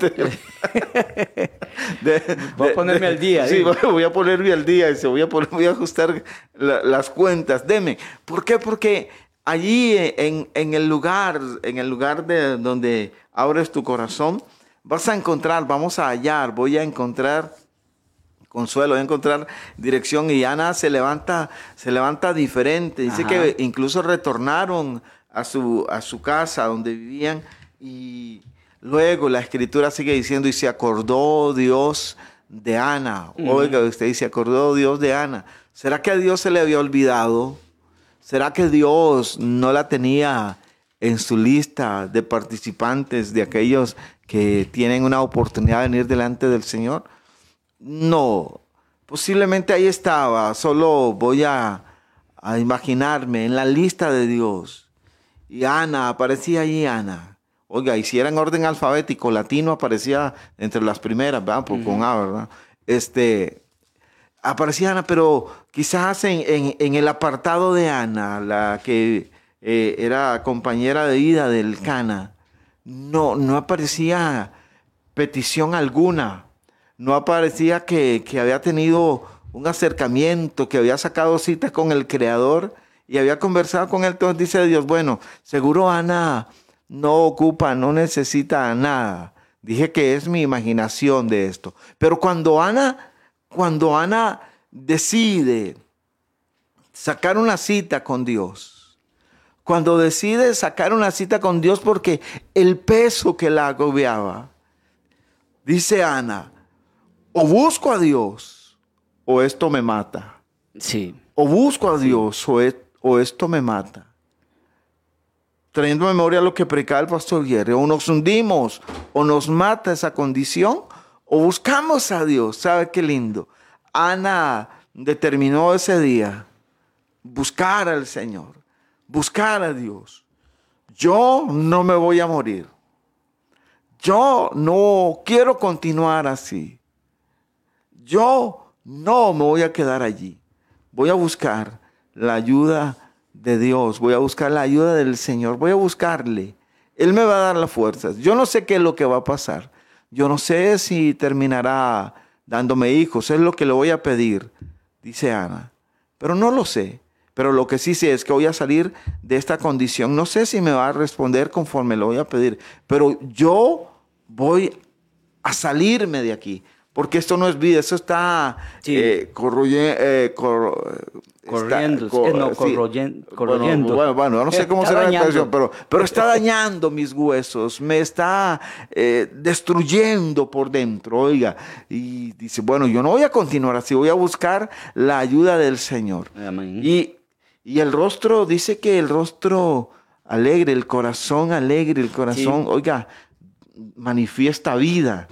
voy a ponerme al día. Sí, voy a ponerme al día. Dice, voy a, voy a ajustar las cuentas. Deme. ¿Por qué? Porque allí en, en, el lugar, en el lugar de donde abres tu corazón, vas a encontrar, vamos a hallar, voy a encontrar consuelo, de encontrar dirección y Ana se levanta, se levanta diferente. Dice que incluso retornaron a su, a su casa donde vivían y luego la escritura sigue diciendo y se acordó Dios de Ana. Oiga, usted dice, acordó Dios de Ana. ¿Será que a Dios se le había olvidado? ¿Será que Dios no la tenía en su lista de participantes, de aquellos que tienen una oportunidad de venir delante del Señor? No, posiblemente ahí estaba, solo voy a, imaginarme en la lista de Dios. Y Ana, aparecía ahí Ana. Oiga, y si era en orden alfabético, latino aparecía entre las primeras, ¿verdad? con A, ¿verdad? Este, aparecía Ana, pero quizás en, el apartado de Ana, la que eh, era compañera de vida del Cana, no, no aparecía petición alguna no aparecía que, había tenido un acercamiento, que había sacado citas con el Creador y había conversado con él. Entonces dice Dios, bueno, seguro Ana no ocupa, no necesita nada. Dije que es mi imaginación de esto. Pero cuando Ana, cuando Ana decide sacar una cita con Dios, cuando decide sacar una cita con Dios porque el peso que la agobiaba, dice Ana, o busco a Dios o esto me mata. Sí. O busco a Dios o, o esto me mata. Trayendo memoria lo que predicaba el pastor Guerre, o nos hundimos o nos mata esa condición, o buscamos a Dios. ¿Sabe qué lindo? Ana determinó ese día buscar al Señor, buscar a Dios. Yo no me voy a morir. Yo no quiero continuar así. Yo no me voy a quedar allí. Voy a buscar la ayuda de Dios, voy a buscar la ayuda del Señor, voy a buscarle. Él me va a dar las fuerzas. Yo no sé qué es lo que va a pasar. Yo no sé si terminará dándome hijos, es lo que le voy a pedir. dice Ana. Pero no lo sé. Pero lo que sí sé es que voy a salir de esta condición. No sé si me va a responder conforme lo voy a pedir, pero yo voy a salirme de aquí. Porque esto no es vida, eso está Sí. eh, corroye- eh, cor- Corriendo, está- eh, no, sí. corroyen- Bueno, corroyendo. Bueno, bueno, no sé cómo Está será la expresión, pero, pero está dañando mis huesos, me está eh, destruyendo por dentro, oiga. Y dice, bueno, yo no voy a continuar así, voy a buscar la ayuda del Señor. Amén. Y, y el rostro, dice que el rostro alegre, el corazón alegre, el corazón, oiga, manifiesta vida,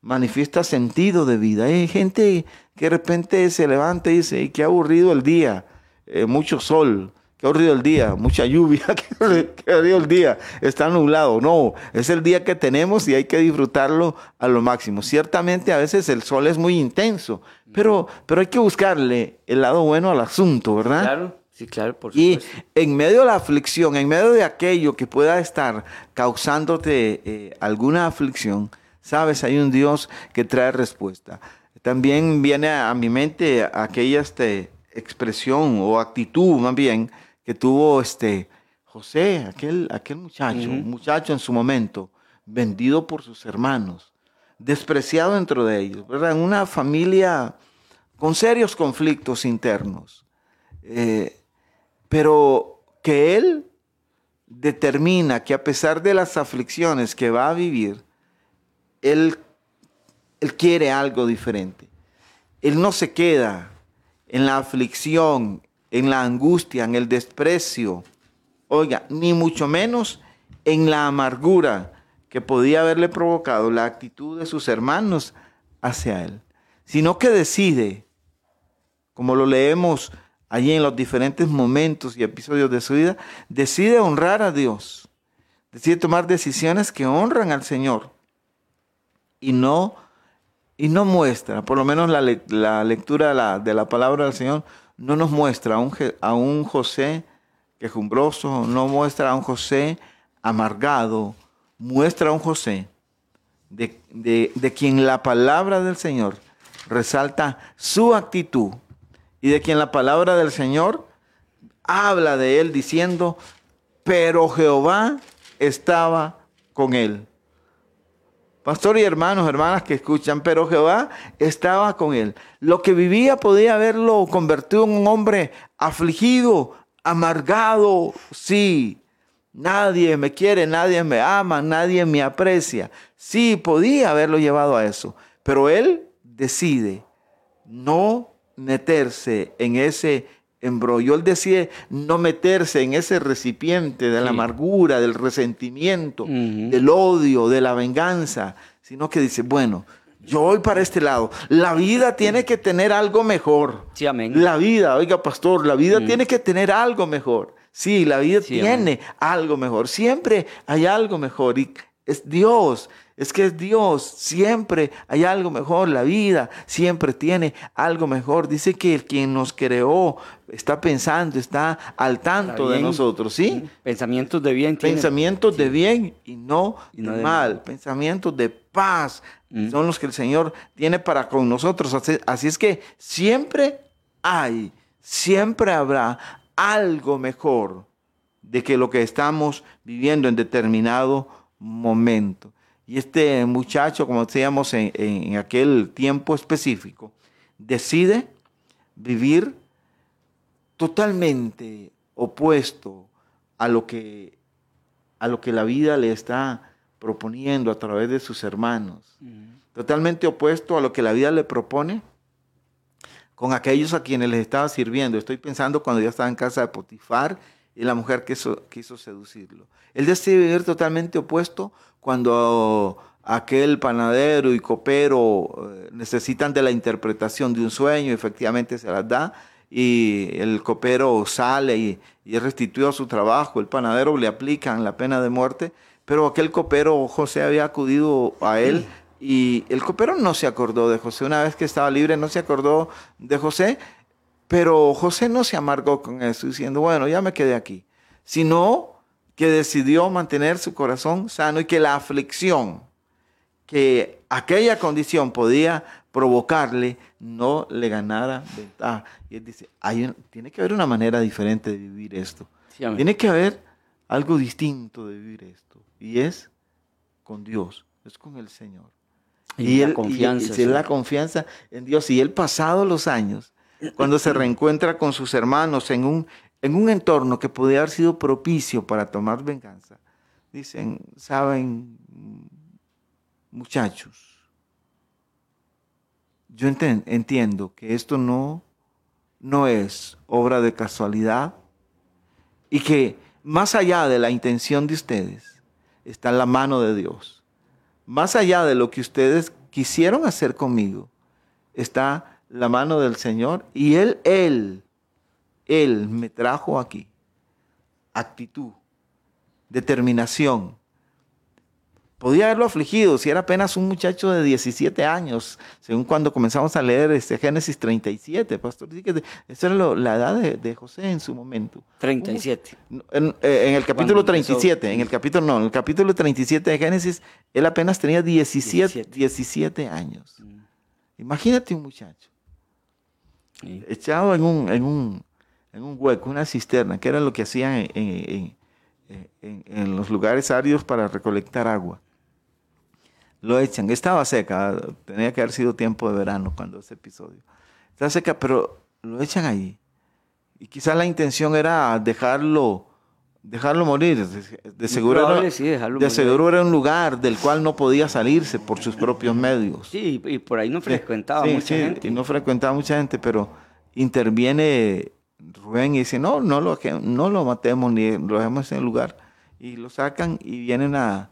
manifiesta sentido de vida. Hay gente que de repente se levanta y dice, qué aburrido el día, eh, mucho sol, qué aburrido el día, mucha lluvia, [laughs] qué, qué aburrido el día, está nublado. No, es el día que tenemos y hay que disfrutarlo a lo máximo. Ciertamente a veces el sol es muy intenso, pero, pero hay que buscarle el lado bueno al asunto, ¿verdad? Claro, sí, claro, por Y supuesto. en medio de la aflicción, en medio de aquello que pueda estar causándote eh, alguna aflicción, sabes, hay un Dios que trae respuesta. También viene a, a mi mente aquella este, expresión o actitud más bien que tuvo este José, aquel, aquel muchacho, Ujú. muchacho en su momento, vendido por sus hermanos, despreciado dentro de ellos, ¿verdad? En una familia con serios conflictos internos. Eh, pero que Él determina que a pesar de las aflicciones que va a vivir, Él, él quiere algo diferente. Él no se queda en la aflicción, en la angustia, en el desprecio, oiga, ni mucho menos en la amargura que podía haberle provocado la actitud de sus hermanos hacia Él, sino que decide como lo leemos allí en los diferentes momentos y episodios de su vida, decide honrar a Dios, decide tomar decisiones que honran al Señor. Y no, y no muestra, por lo menos la, la lectura de la, de la palabra del Señor, no nos muestra a un, a un José quejumbroso, no muestra a un José amargado, muestra a un José de, de- de quien la palabra del Señor resalta su actitud y de quien la palabra del Señor habla de él diciendo, pero Jehová estaba con él. Pastor y hermanos, hermanas que escuchan, pero Jehová estaba con él. Lo que vivía podía haberlo convertido en un hombre afligido, amargado, sí. Nadie me quiere, nadie me ama, nadie me aprecia. Sí, podía haberlo llevado a eso, pero él decide no meterse en ese embrollo. Él decide no meterse en ese recipiente de la Sí. amargura, del resentimiento, del odio, de la venganza, sino que dice, bueno, yo voy para este lado. La vida tiene que tener algo mejor. Sí, amén. La vida, oiga, pastor, la vida tiene que tener algo mejor. Sí, la vida Sí, tiene algo mejor. Siempre hay algo mejor. Y es Dios. Es que es Dios. Siempre hay algo mejor. La vida siempre tiene algo mejor. Dice que el quien nos creó está pensando, está al tanto de nosotros. ¿sí? Pensamientos de bien. tiene. Pensamientos de bien y no, Y no de mal. Pensamientos de paz Mm. son los que el Señor tiene para con nosotros. Así, así es que siempre hay, siempre habrá algo mejor de que lo que estamos viviendo en determinado momento. Y este muchacho, como decíamos en, en aquel tiempo específico, decide vivir totalmente opuesto a lo que a lo que la vida le está proponiendo a través de sus hermanos. Totalmente opuesto a lo que la vida le propone con aquellos a quienes les estaba sirviendo. Estoy pensando cuando ya estaba en casa de Potifar y la mujer quiso, quiso seducirlo. Él decide vivir totalmente opuesto cuando aquel panadero y copero eh, necesitan de la interpretación de un sueño, efectivamente se las da, y el copero sale y, es restituido a su trabajo, el panadero le aplican la pena de muerte, pero aquel copero, José, había acudido a él y el copero no se acordó de José, una vez que estaba libre no se acordó de José, pero José no se amargó con eso, diciendo, bueno, ya me quedé aquí, sino que decidió mantener su corazón sano y que la aflicción que aquella condición podía provocarle, no le ganara ventaja. Y él dice, hay un- tiene que haber una manera diferente de vivir esto. Sí. Tiene que haber algo distinto de vivir esto. Y es con Dios, es con el Señor. Y la él- confianza, y- y sí. la confianza en Dios. Y él pasado los años, cuando se reencuentra con sus hermanos en un, en un entorno que podía haber sido propicio para tomar venganza, dicen, saben, muchachos, yo entiendo que esto no, no es obra de casualidad y que más allá de la intención de ustedes está la mano de Dios. Más allá de lo que ustedes quisieron hacer conmigo, está la mano del Señor y Él, Él, Él me trajo aquí. Actitud, determinación. Podía haberlo afligido si era apenas un muchacho de 17 años, según cuando comenzamos a leer este Génesis 37, pastor. Dice que esa era lo- la edad de, de José en su momento. 37. En, eh, en el capítulo Cuando empezó. 37, en el capítulo, no, en el capítulo 37 de Génesis, él apenas tenía 17, 17. 17 años. Imagínate un muchacho Echado en un, en un, en un hueco, una cisterna, que era lo que hacían en, en- los lugares áridos para recolectar agua. Lo echan, estaba seca, tenía que haber sido tiempo de verano cuando ese episodio. Estaba seca, pero lo echan allí. Y quizás la intención era dejarlo, dejarlo morir. De, seguro, probable, era, sí, dejarlo de morir. seguro era un lugar del cual no podía salirse por sus propios medios. Sí, y por ahí no frecuentaba sí, mucha sí, gente. Y no frecuentaba mucha gente, pero interviene Rubén y dice, no, no lo, no lo matemos ni lo dejemos en el lugar. Y lo sacan y vienen a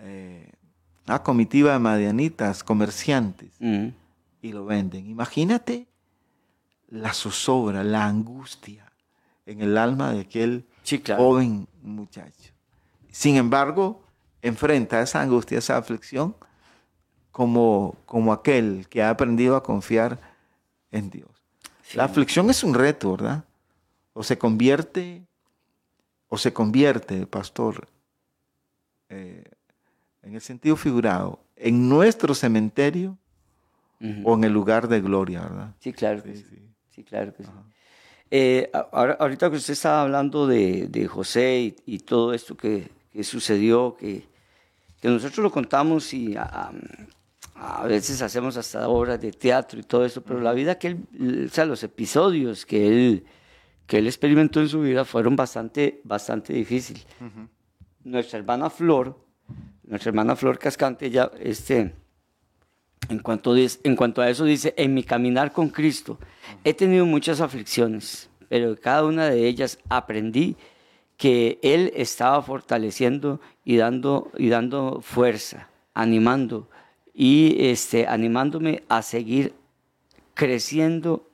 eh, una comitiva de madianitas, comerciantes, Mm. y lo venden. Imagínate la zozobra, la angustia en el alma de aquel Sí, claro. joven muchacho. Sin embargo, enfrenta esa angustia, esa aflicción, como, como aquel que ha aprendido a confiar en Dios. Sí. La aflicción es un reto, ¿verdad? O se convierte, o se convierte, pastor, eh, en el sentido figurado, en nuestro cementerio o en el lugar de gloria, ¿verdad? Sí, claro que Sí, sí. sí. Sí, claro que sí. Eh, ahora- ahorita que usted estaba hablando de, de José y, y todo esto que, que sucedió, que, que nosotros lo contamos y a, a- veces hacemos hasta obras de teatro y todo eso, pero la vida que él, o sea, los episodios que él, que él experimentó en su vida fueron bastante, bastante difíciles. Nuestra hermana Flor, nuestra hermana Flor Cascante, ella, este, en cuanto, a eso dice, en mi caminar con Cristo he tenido muchas aflicciones, pero cada una de ellas aprendí que Él estaba fortaleciendo y dando, y dando fuerza, animando y este, animándome a seguir creciendo,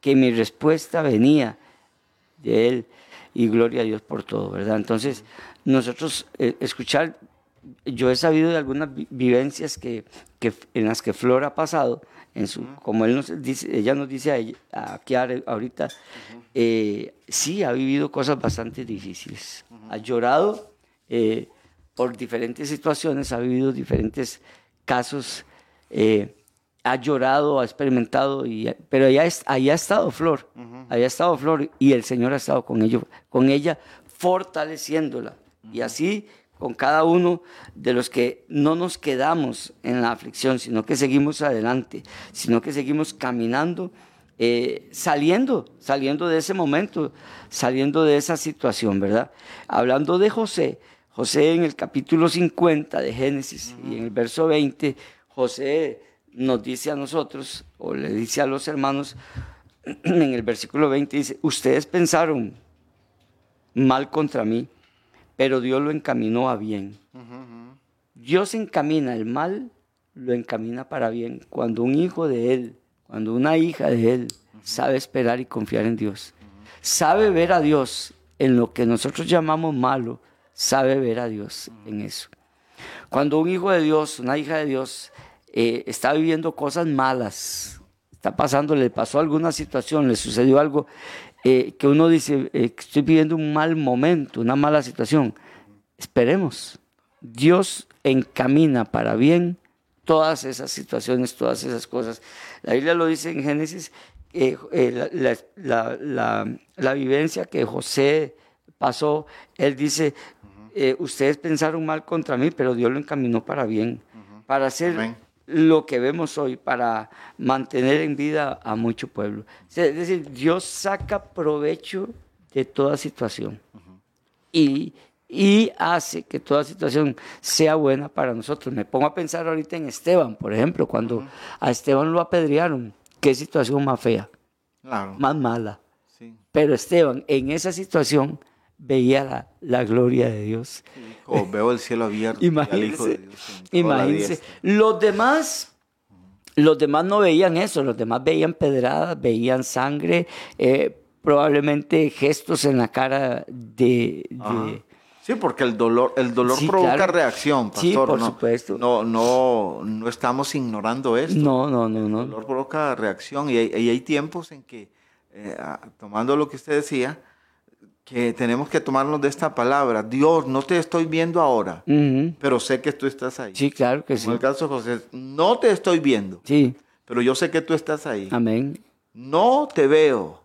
que mi respuesta venía de Él y gloria a Dios por todo, ¿verdad? Entonces, nosotros eh, escuchar, yo he sabido de algunas vi- vivencias que, que en las que Flor ha pasado, en su, como él nos dice, ella nos dice a, ella- a Kiara ahorita, eh, sí ha vivido cosas bastante difíciles. Ha llorado eh, por diferentes situaciones, ha vivido diferentes casos, eh, ha llorado, ha experimentado, y, pero allá, ahí ha estado Flor, ahí ha estado Flor y el Señor ha estado con, ello, con ella fortaleciéndola. Y así con cada uno de los que no nos quedamos en la aflicción, sino que seguimos adelante, sino que seguimos caminando, eh, saliendo, saliendo de ese momento, saliendo de esa situación, ¿verdad? Hablando de José, José en el capítulo 50 de Génesis y en el verso 20, José nos dice a nosotros, o le dice a los hermanos, [clears throat] en el versículo 20 dice, ustedes pensaron mal contra mí, pero Dios lo encaminó a bien. Dios encamina el mal, lo encamina para bien. Cuando un hijo de Él, cuando una hija de Él sabe esperar y confiar en Dios, sabe ver a Dios en lo que nosotros llamamos malo, sabe ver a Dios en eso. Cuando un hijo de Dios, una hija de Dios, eh, está viviendo cosas malas, está pasando, le pasó alguna situación, le sucedió algo eh, que uno dice, eh, que estoy viviendo un mal momento, una mala situación. Esperemos. Dios encamina para bien todas esas situaciones, todas esas cosas. La Biblia lo dice en Génesis, eh, la, la, la, la, vivencia que José pasó, él dice, eh, ustedes pensaron mal contra mí, pero Dios lo encaminó para bien, para hacer Amén. Lo que vemos hoy, para mantener en vida a mucho pueblo. Es decir, Dios saca provecho de toda situación y, y hace que toda situación sea buena para nosotros. Me pongo a pensar ahorita en Esteban, por ejemplo, cuando a Esteban lo apedrearon, qué situación más fea, Claro. más mala. Sí. Pero Esteban en esa situación veía la, la gloria de Dios. Dijo, veo el cielo abierto. y al Hijo de Imagínense, Dios imagínense. Los demás, los demás no veían eso, los demás veían pedradas, veían sangre, eh, probablemente gestos en la cara de... de-. Sí, porque el dolor, el dolor Sí, provoca claro. reacción, Sí, pastor. por no, supuesto. No, no, no estamos ignorando esto. No, no, no, El no. dolor provoca reacción y hay, y hay tiempos en que, eh, ah, tomando lo que usted decía, que tenemos que tomarnos de esta palabra. Dios, no te estoy viendo ahora, Ujú. pero sé que tú estás ahí. Sí, claro que sí. Como el caso de José, no te estoy viendo, Sí, pero yo sé que tú estás ahí. amén. No te veo,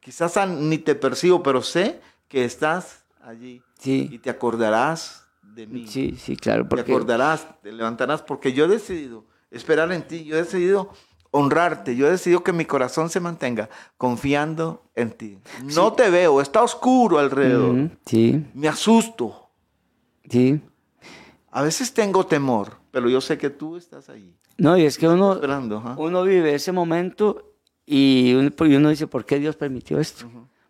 quizás ni te percibo, pero sé que estás allí y Sí, te acordarás de mí. sí, sí, claro. Te Porque, acordarás, te levantarás, porque yo he decidido esperar en ti, yo he decidido honrarte, yo he decidido que mi corazón se mantenga confiando en ti. No te veo, está oscuro alrededor, sí, me asusto, sí. a veces tengo temor, pero yo sé que tú estás ahí, No, y es que uno, esperando. uno vive ese momento y uno, y uno dice, ¿por qué Dios permitió esto?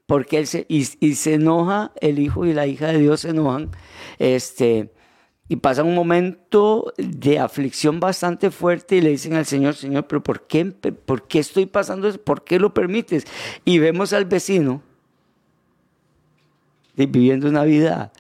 Porque él se, y, y se enoja, el hijo y la hija de Dios se enojan, este, y pasan un momento de aflicción bastante fuerte y le dicen al Señor, Señor, pero ¿por qué, por qué estoy pasando eso? ¿Por qué lo permites? Y vemos al vecino viviendo una vida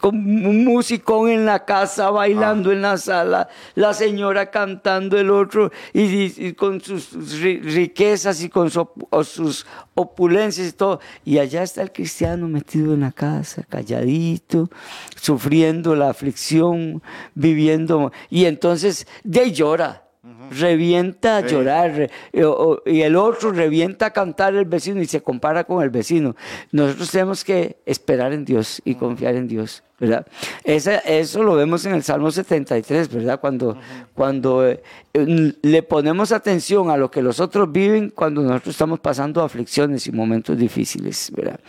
con un musicón en la casa, bailando en la sala, la señora cantando el otro, y, y- y con sus ri- riquezas y con su sus opulencias y todo. Y allá está el cristiano metido en la casa, calladito, sufriendo la aflicción, viviendo. Y entonces, de ahí llora. Revienta a llorar re- y, o- y el otro revienta a cantar el vecino y se compara con el vecino. Nosotros tenemos que esperar en Dios y confiar en Dios, ¿verdad? Esa- eso lo vemos en el Salmo 73, ¿verdad? Cuando, cuando eh, eh, le ponemos atención a lo que los otros viven cuando nosotros estamos pasando aflicciones y momentos difíciles, ¿verdad?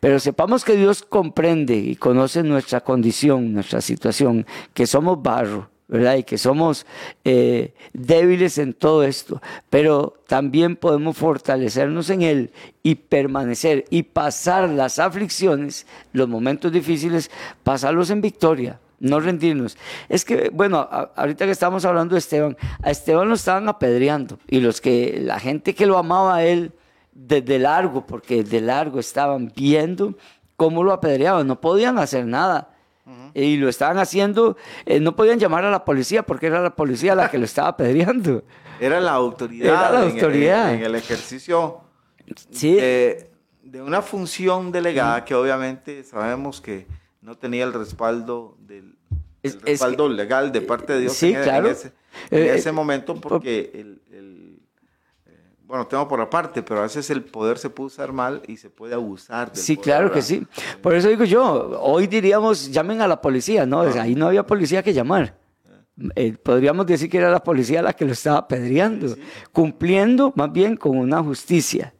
Pero sepamos que Dios comprende y conoce nuestra condición, nuestra situación, que somos barro, ¿verdad? Y que somos eh, débiles en todo esto, pero también podemos fortalecernos en Él y permanecer y pasar las aflicciones, los momentos difíciles, pasarlos en victoria. No rendirnos. Es que, bueno, ahorita que estamos hablando de Esteban, a Esteban lo estaban apedreando y los que, la gente que lo amaba a él desde largo, porque desde largo estaban viendo cómo lo apedreaban, no podían hacer nada. Y lo estaban haciendo, eh, no podían llamar a la policía porque era la policía la que lo estaba apedreando. [laughs] Era la autoridad, Era la en- en- autoridad. En, el ejercicio Sí, de, de una función delegada que obviamente sabemos que no tenía el respaldo del Es- el es respaldo legal de parte de Dios Sí, en, en claro. ese, en Eh, ese momento porque el, el, bueno tengo por aparte pero a veces el poder se puede usar mal y se puede abusar del Sí, poder, claro que sí. Por eso digo yo, hoy diríamos, llamen a la policía, ¿no? Ahí no había policía que llamar. Eh, podríamos decir que era la policía la que lo estaba apedreando, cumpliendo más bien con una justicia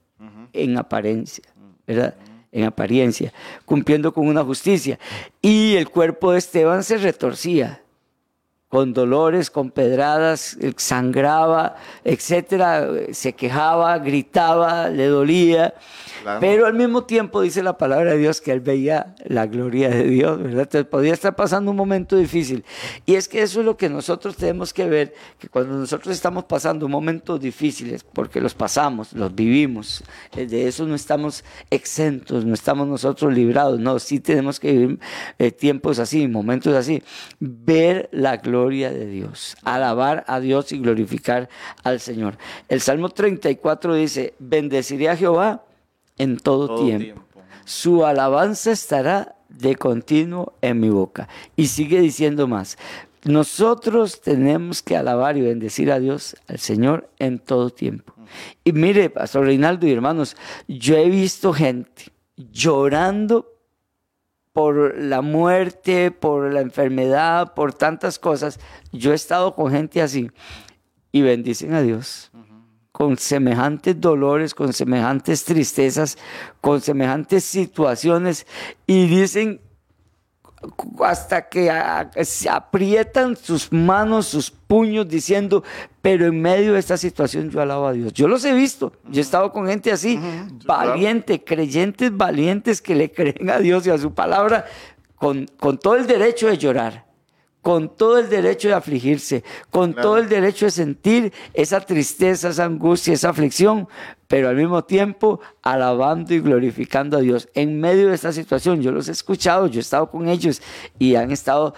en apariencia, ¿verdad? En apariencia, cumpliendo con una justicia. Y el cuerpo de Esteban se retorcía con dolores, con pedradas, eh, sangraba, etcétera, se quejaba, gritaba, le dolía. Claro. Pero al mismo tiempo dice la palabra de Dios que él veía la gloria de Dios, ¿verdad? Entonces podía estar pasando un momento difícil. Y es que eso es lo que nosotros tenemos que ver, que cuando nosotros estamos pasando momentos difíciles, porque los pasamos, los vivimos, eh, de eso no estamos exentos, no estamos nosotros librados, no, sí tenemos que vivir eh, tiempos así, momentos así, ver la gloria de Dios, alabar a Dios y glorificar al Señor. El Salmo 34 dice, bendeciré a Jehová en todo, Todo tiempo. tiempo. Su alabanza estará de continuo en mi boca. Y sigue diciendo más, Nosotros tenemos que alabar y bendecir a Dios, al Señor, en todo tiempo. Y mire, Pastor Reinaldo y hermanos, yo he visto gente llorando por la muerte, por la enfermedad, por tantas cosas. Yo he estado con gente así y bendicen a Dios con semejantes dolores, con semejantes tristezas, con semejantes situaciones y dicen hasta que se aprietan sus manos, sus puños diciendo, pero en medio de esta situación yo alabo a Dios. Yo los he visto, yo he estado con gente así, valiente, creyentes valientes que le creen a Dios y a su palabra con, con todo el derecho de llorar con todo el derecho de afligirse, con todo el derecho de sentir esa tristeza, esa angustia, esa aflicción, pero al mismo tiempo alabando y glorificando a Dios. En medio de esta situación, yo los he escuchado, yo he estado con ellos y han estado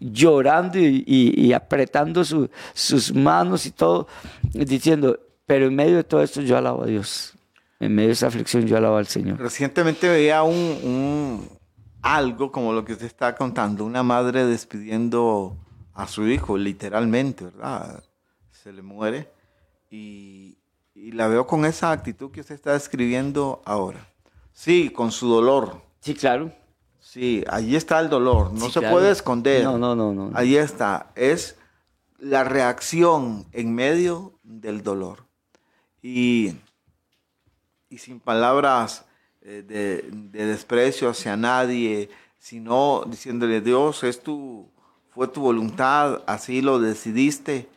llorando y, apretando sus manos y todo, diciendo, pero en medio de todo esto yo alabo a Dios. En medio de esa aflicción yo alabo al Señor. Recientemente veía un algo como lo que usted está contando, una madre despidiendo a su hijo, literalmente, ¿verdad? Se le muere y, la veo con esa actitud que usted está describiendo ahora. Sí, con su dolor. Sí, claro. Sí, allí está el dolor, no se puede esconder. No, no, no, no. Ahí está, es la reacción en medio del dolor. Y, y sin palabras eh, de, desprecio hacia nadie, sino diciéndole, Dios, es tu, fue tu voluntad, así lo decidiste,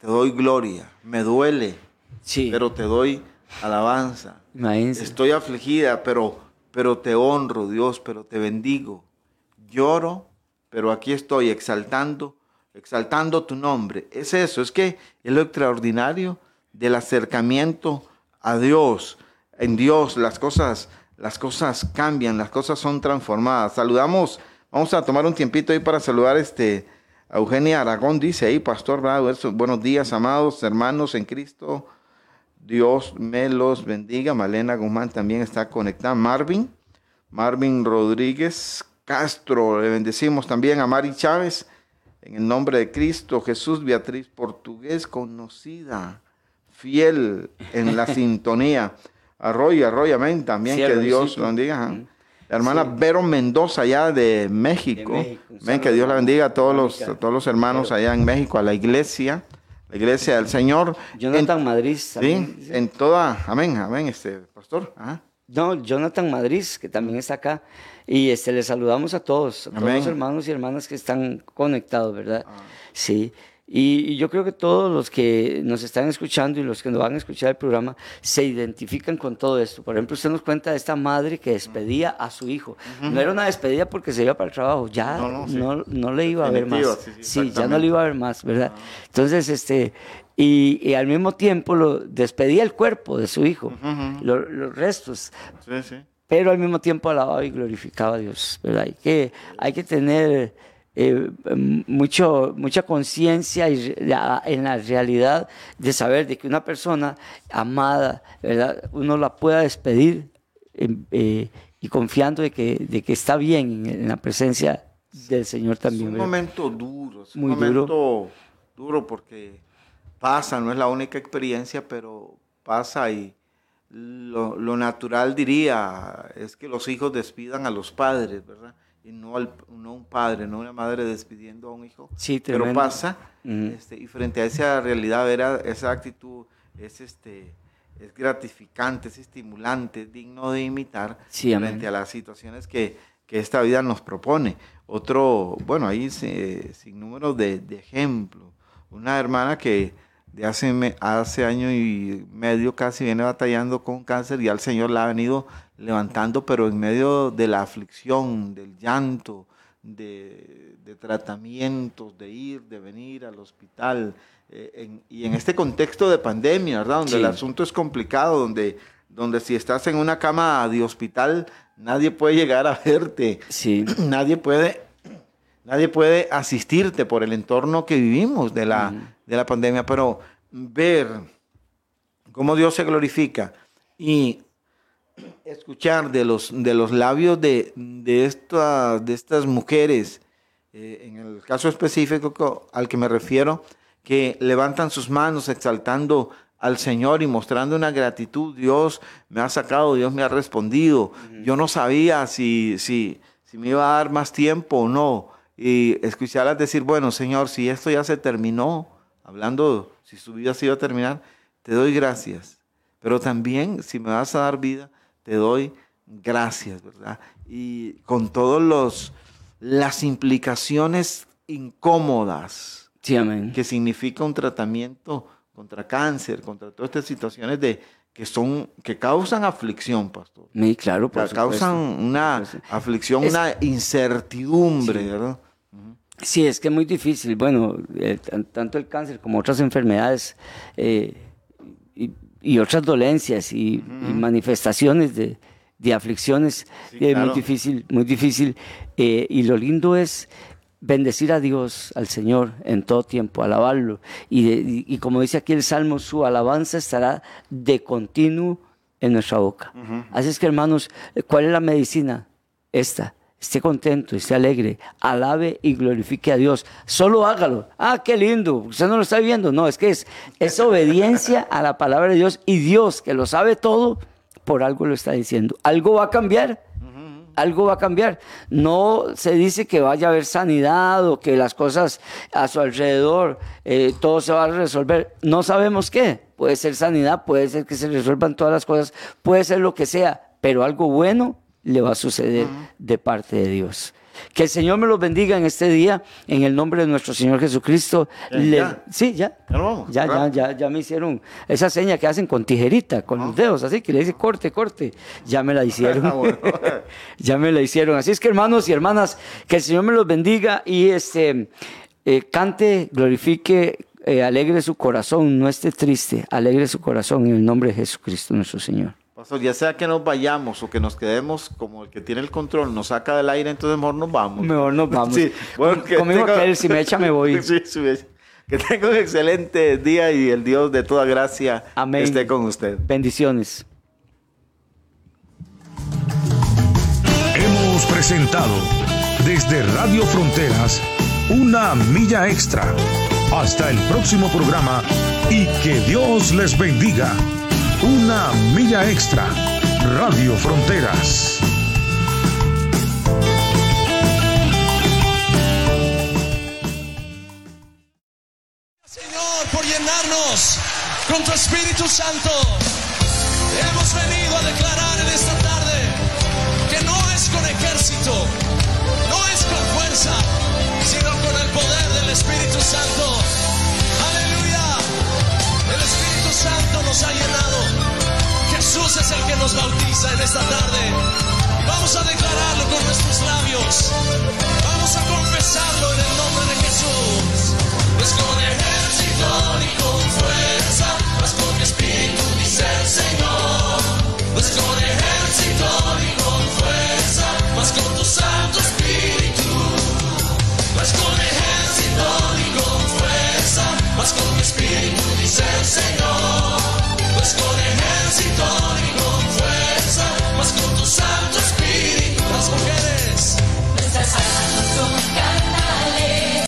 te doy gloria, me duele, sí. pero te doy alabanza. Estoy afligida, pero, pero te honro, Dios, pero te bendigo. Lloro, pero aquí estoy exaltando, exaltando tu nombre. Es eso, es que es lo extraordinario del acercamiento a Dios. En Dios las cosas las cosas cambian, las cosas son transformadas. Saludamos, vamos a tomar un tiempito ahí para saludar este, a Eugenia Aragón, dice ahí, Pastor buenos días, amados hermanos en Cristo. Dios me los bendiga. Malena Guzmán también está conectada. Marvin, Marvin Rodríguez Castro, le bendecimos también a Mari Chávez. En el nombre de Cristo, Jesús Beatriz Portugués, conocida, fiel en la [laughs] sintonía. Arroyo, Arroyo, amén. También que Dios lo bendiga. La hermana Vero Mendoza, allá de México. Ven, que Dios la bendiga a todos los, todos los hermanos allá en México, a la iglesia, la iglesia del Señor. Jonathan Madrid. Sí, en toda, amén, amén, este pastor. No, Jonathan Madrid, que también está acá. Y este, le saludamos a todos, a todos los hermanos y hermanas que están conectados, ¿verdad? Ah. Sí. Y, yo creo que todos los que nos están escuchando y los que nos van a escuchar el programa se identifican con todo esto. Por ejemplo, usted nos cuenta de esta madre que despedía a su hijo. No era una despedida porque se iba para el trabajo, ya no, no, le iba a ver más. Sí, ya no le iba a ver más, ¿verdad? Entonces, este, y, al mismo tiempo lo despedía el cuerpo de su hijo, los, los restos. Pero al mismo tiempo alababa y glorificaba a Dios. ¿verdad? Hay, que, hay que tener eh, mucho, mucha conciencia en la realidad de saber de que una persona amada, ¿verdad? uno la pueda despedir em, eh, y confiando de que, de que está bien en, la presencia del Señor también. Es un momento duro, es un momento duro. porque pasa, no es la única experiencia, pero pasa y lo, lo natural diría es que los hijos despidan a los padres, ¿verdad? Y no, no un padre, no una madre despidiendo a un hijo. Sí, pero pasa, este, y frente a esa realidad, ver esa actitud es, este, es gratificante, es estimulante, es digno de imitar frente a las situaciones que, que, esta vida nos propone. Otro, bueno, ahí sin número de, de ejemplos. Una hermana que de hace, hace año y medio casi viene batallando con cáncer y al Señor la ha venido levantando, pero en medio de la aflicción, del llanto, de, tratamientos, de ir, de venir al hospital, eh, y en este contexto de pandemia, ¿verdad? Donde el asunto es complicado, donde, donde si estás en una cama de hospital, nadie puede llegar a verte, sí. [clears throat] nadie puede... Nadie puede asistirte por el entorno que vivimos de la, de la pandemia, pero ver cómo Dios se glorifica y escuchar de los, de los labios de, de, de estas mujeres eh, en el caso específico al que me refiero, que levantan sus manos exaltando al Señor y mostrando una gratitud. Dios me ha sacado, Dios me ha respondido. Yo no sabía si, si, si me iba a dar más tiempo o no. Y escucharlas decir, bueno, Señor, si esto ya se terminó, hablando si su vida se iba a terminar, te doy gracias. Pero también, si me vas a dar vida, te doy gracias, ¿verdad? Y con todas las implicaciones incómodas que significa un tratamiento contra cáncer, contra todas estas situaciones de que son que causan aflicción, pastor. Sí, claro, por causan una aflicción, una incertidumbre, ¿verdad? Sí, es que es muy difícil. Bueno, eh, tanto el cáncer como otras enfermedades eh, y, otras dolencias y, manifestaciones de, aflicciones es muy difícil, muy difícil. Eh, y lo lindo es bendecir a Dios, al Señor, en todo tiempo, alabarlo. Y, como dice aquí el Salmo, su alabanza estará de continuo en nuestra boca. Así es que, hermanos, ¿cuál es la medicina? Esta. Esté contento, esté alegre, alabe y glorifique a Dios. Solo hágalo. Ah, qué lindo. Usted no lo está viendo. No, es que es, obediencia a la palabra de Dios. Y Dios, que lo sabe todo, por algo lo está diciendo. Algo va a cambiar algo va a cambiar. No se dice que vaya a haber sanidad o que las cosas a su alrededor, eh, todo se va a resolver. No sabemos qué. Puede ser sanidad, puede ser que se resuelvan todas las cosas, puede ser lo que sea, pero algo bueno le va a suceder de parte de Dios. Que el Señor me los bendiga en este día, en el nombre de nuestro Señor Jesucristo. Sí, ya. Ya, ya, ya, ya, me hicieron esa seña que hacen con tijerita, con los dedos, así que le dice corte, corte. Ya me la hicieron. [laughs] Ah, [laughs] ya me la hicieron. Así es que hermanos y hermanas, que el Señor me los bendiga y este eh, cante, glorifique, eh, alegre su corazón, no esté triste, alegre su corazón en el nombre de Jesucristo nuestro Señor ya sea que nos vayamos o que nos quedemos como el que tiene el control, nos saca del aire, entonces mejor nos vamos. Mejor nos [laughs] vamos. Sí, bueno, que Conmigo que si me echa me voy. [laughs] Que tenga un excelente día y el Dios de toda gracia esté con usted. Bendiciones. Hemos presentado desde Radio Fronteras una milla extra. Hasta el próximo programa y que Dios les bendiga. Una milla extra. Radio Fronteras. Señor, por llenarnos con tu Espíritu Santo. Hemos venido a declarar en esta tarde que no es con ejército, no es con fuerza, sino con el poder del Espíritu Santo. Santo nos ha llenado. Jesús es el que nos bautiza en esta tarde. Vamos a declararlo con nuestros labios. Vamos a confesarlo en el nombre de Jesús. Pues con ejército y con fuerza, pues con mi espíritu, dice el Señor. Pues con ejército y con fuerza, pues con tu Santo Espíritu. Pues con ejército y con fuerza, pues con mi espíritu. seu Senhor.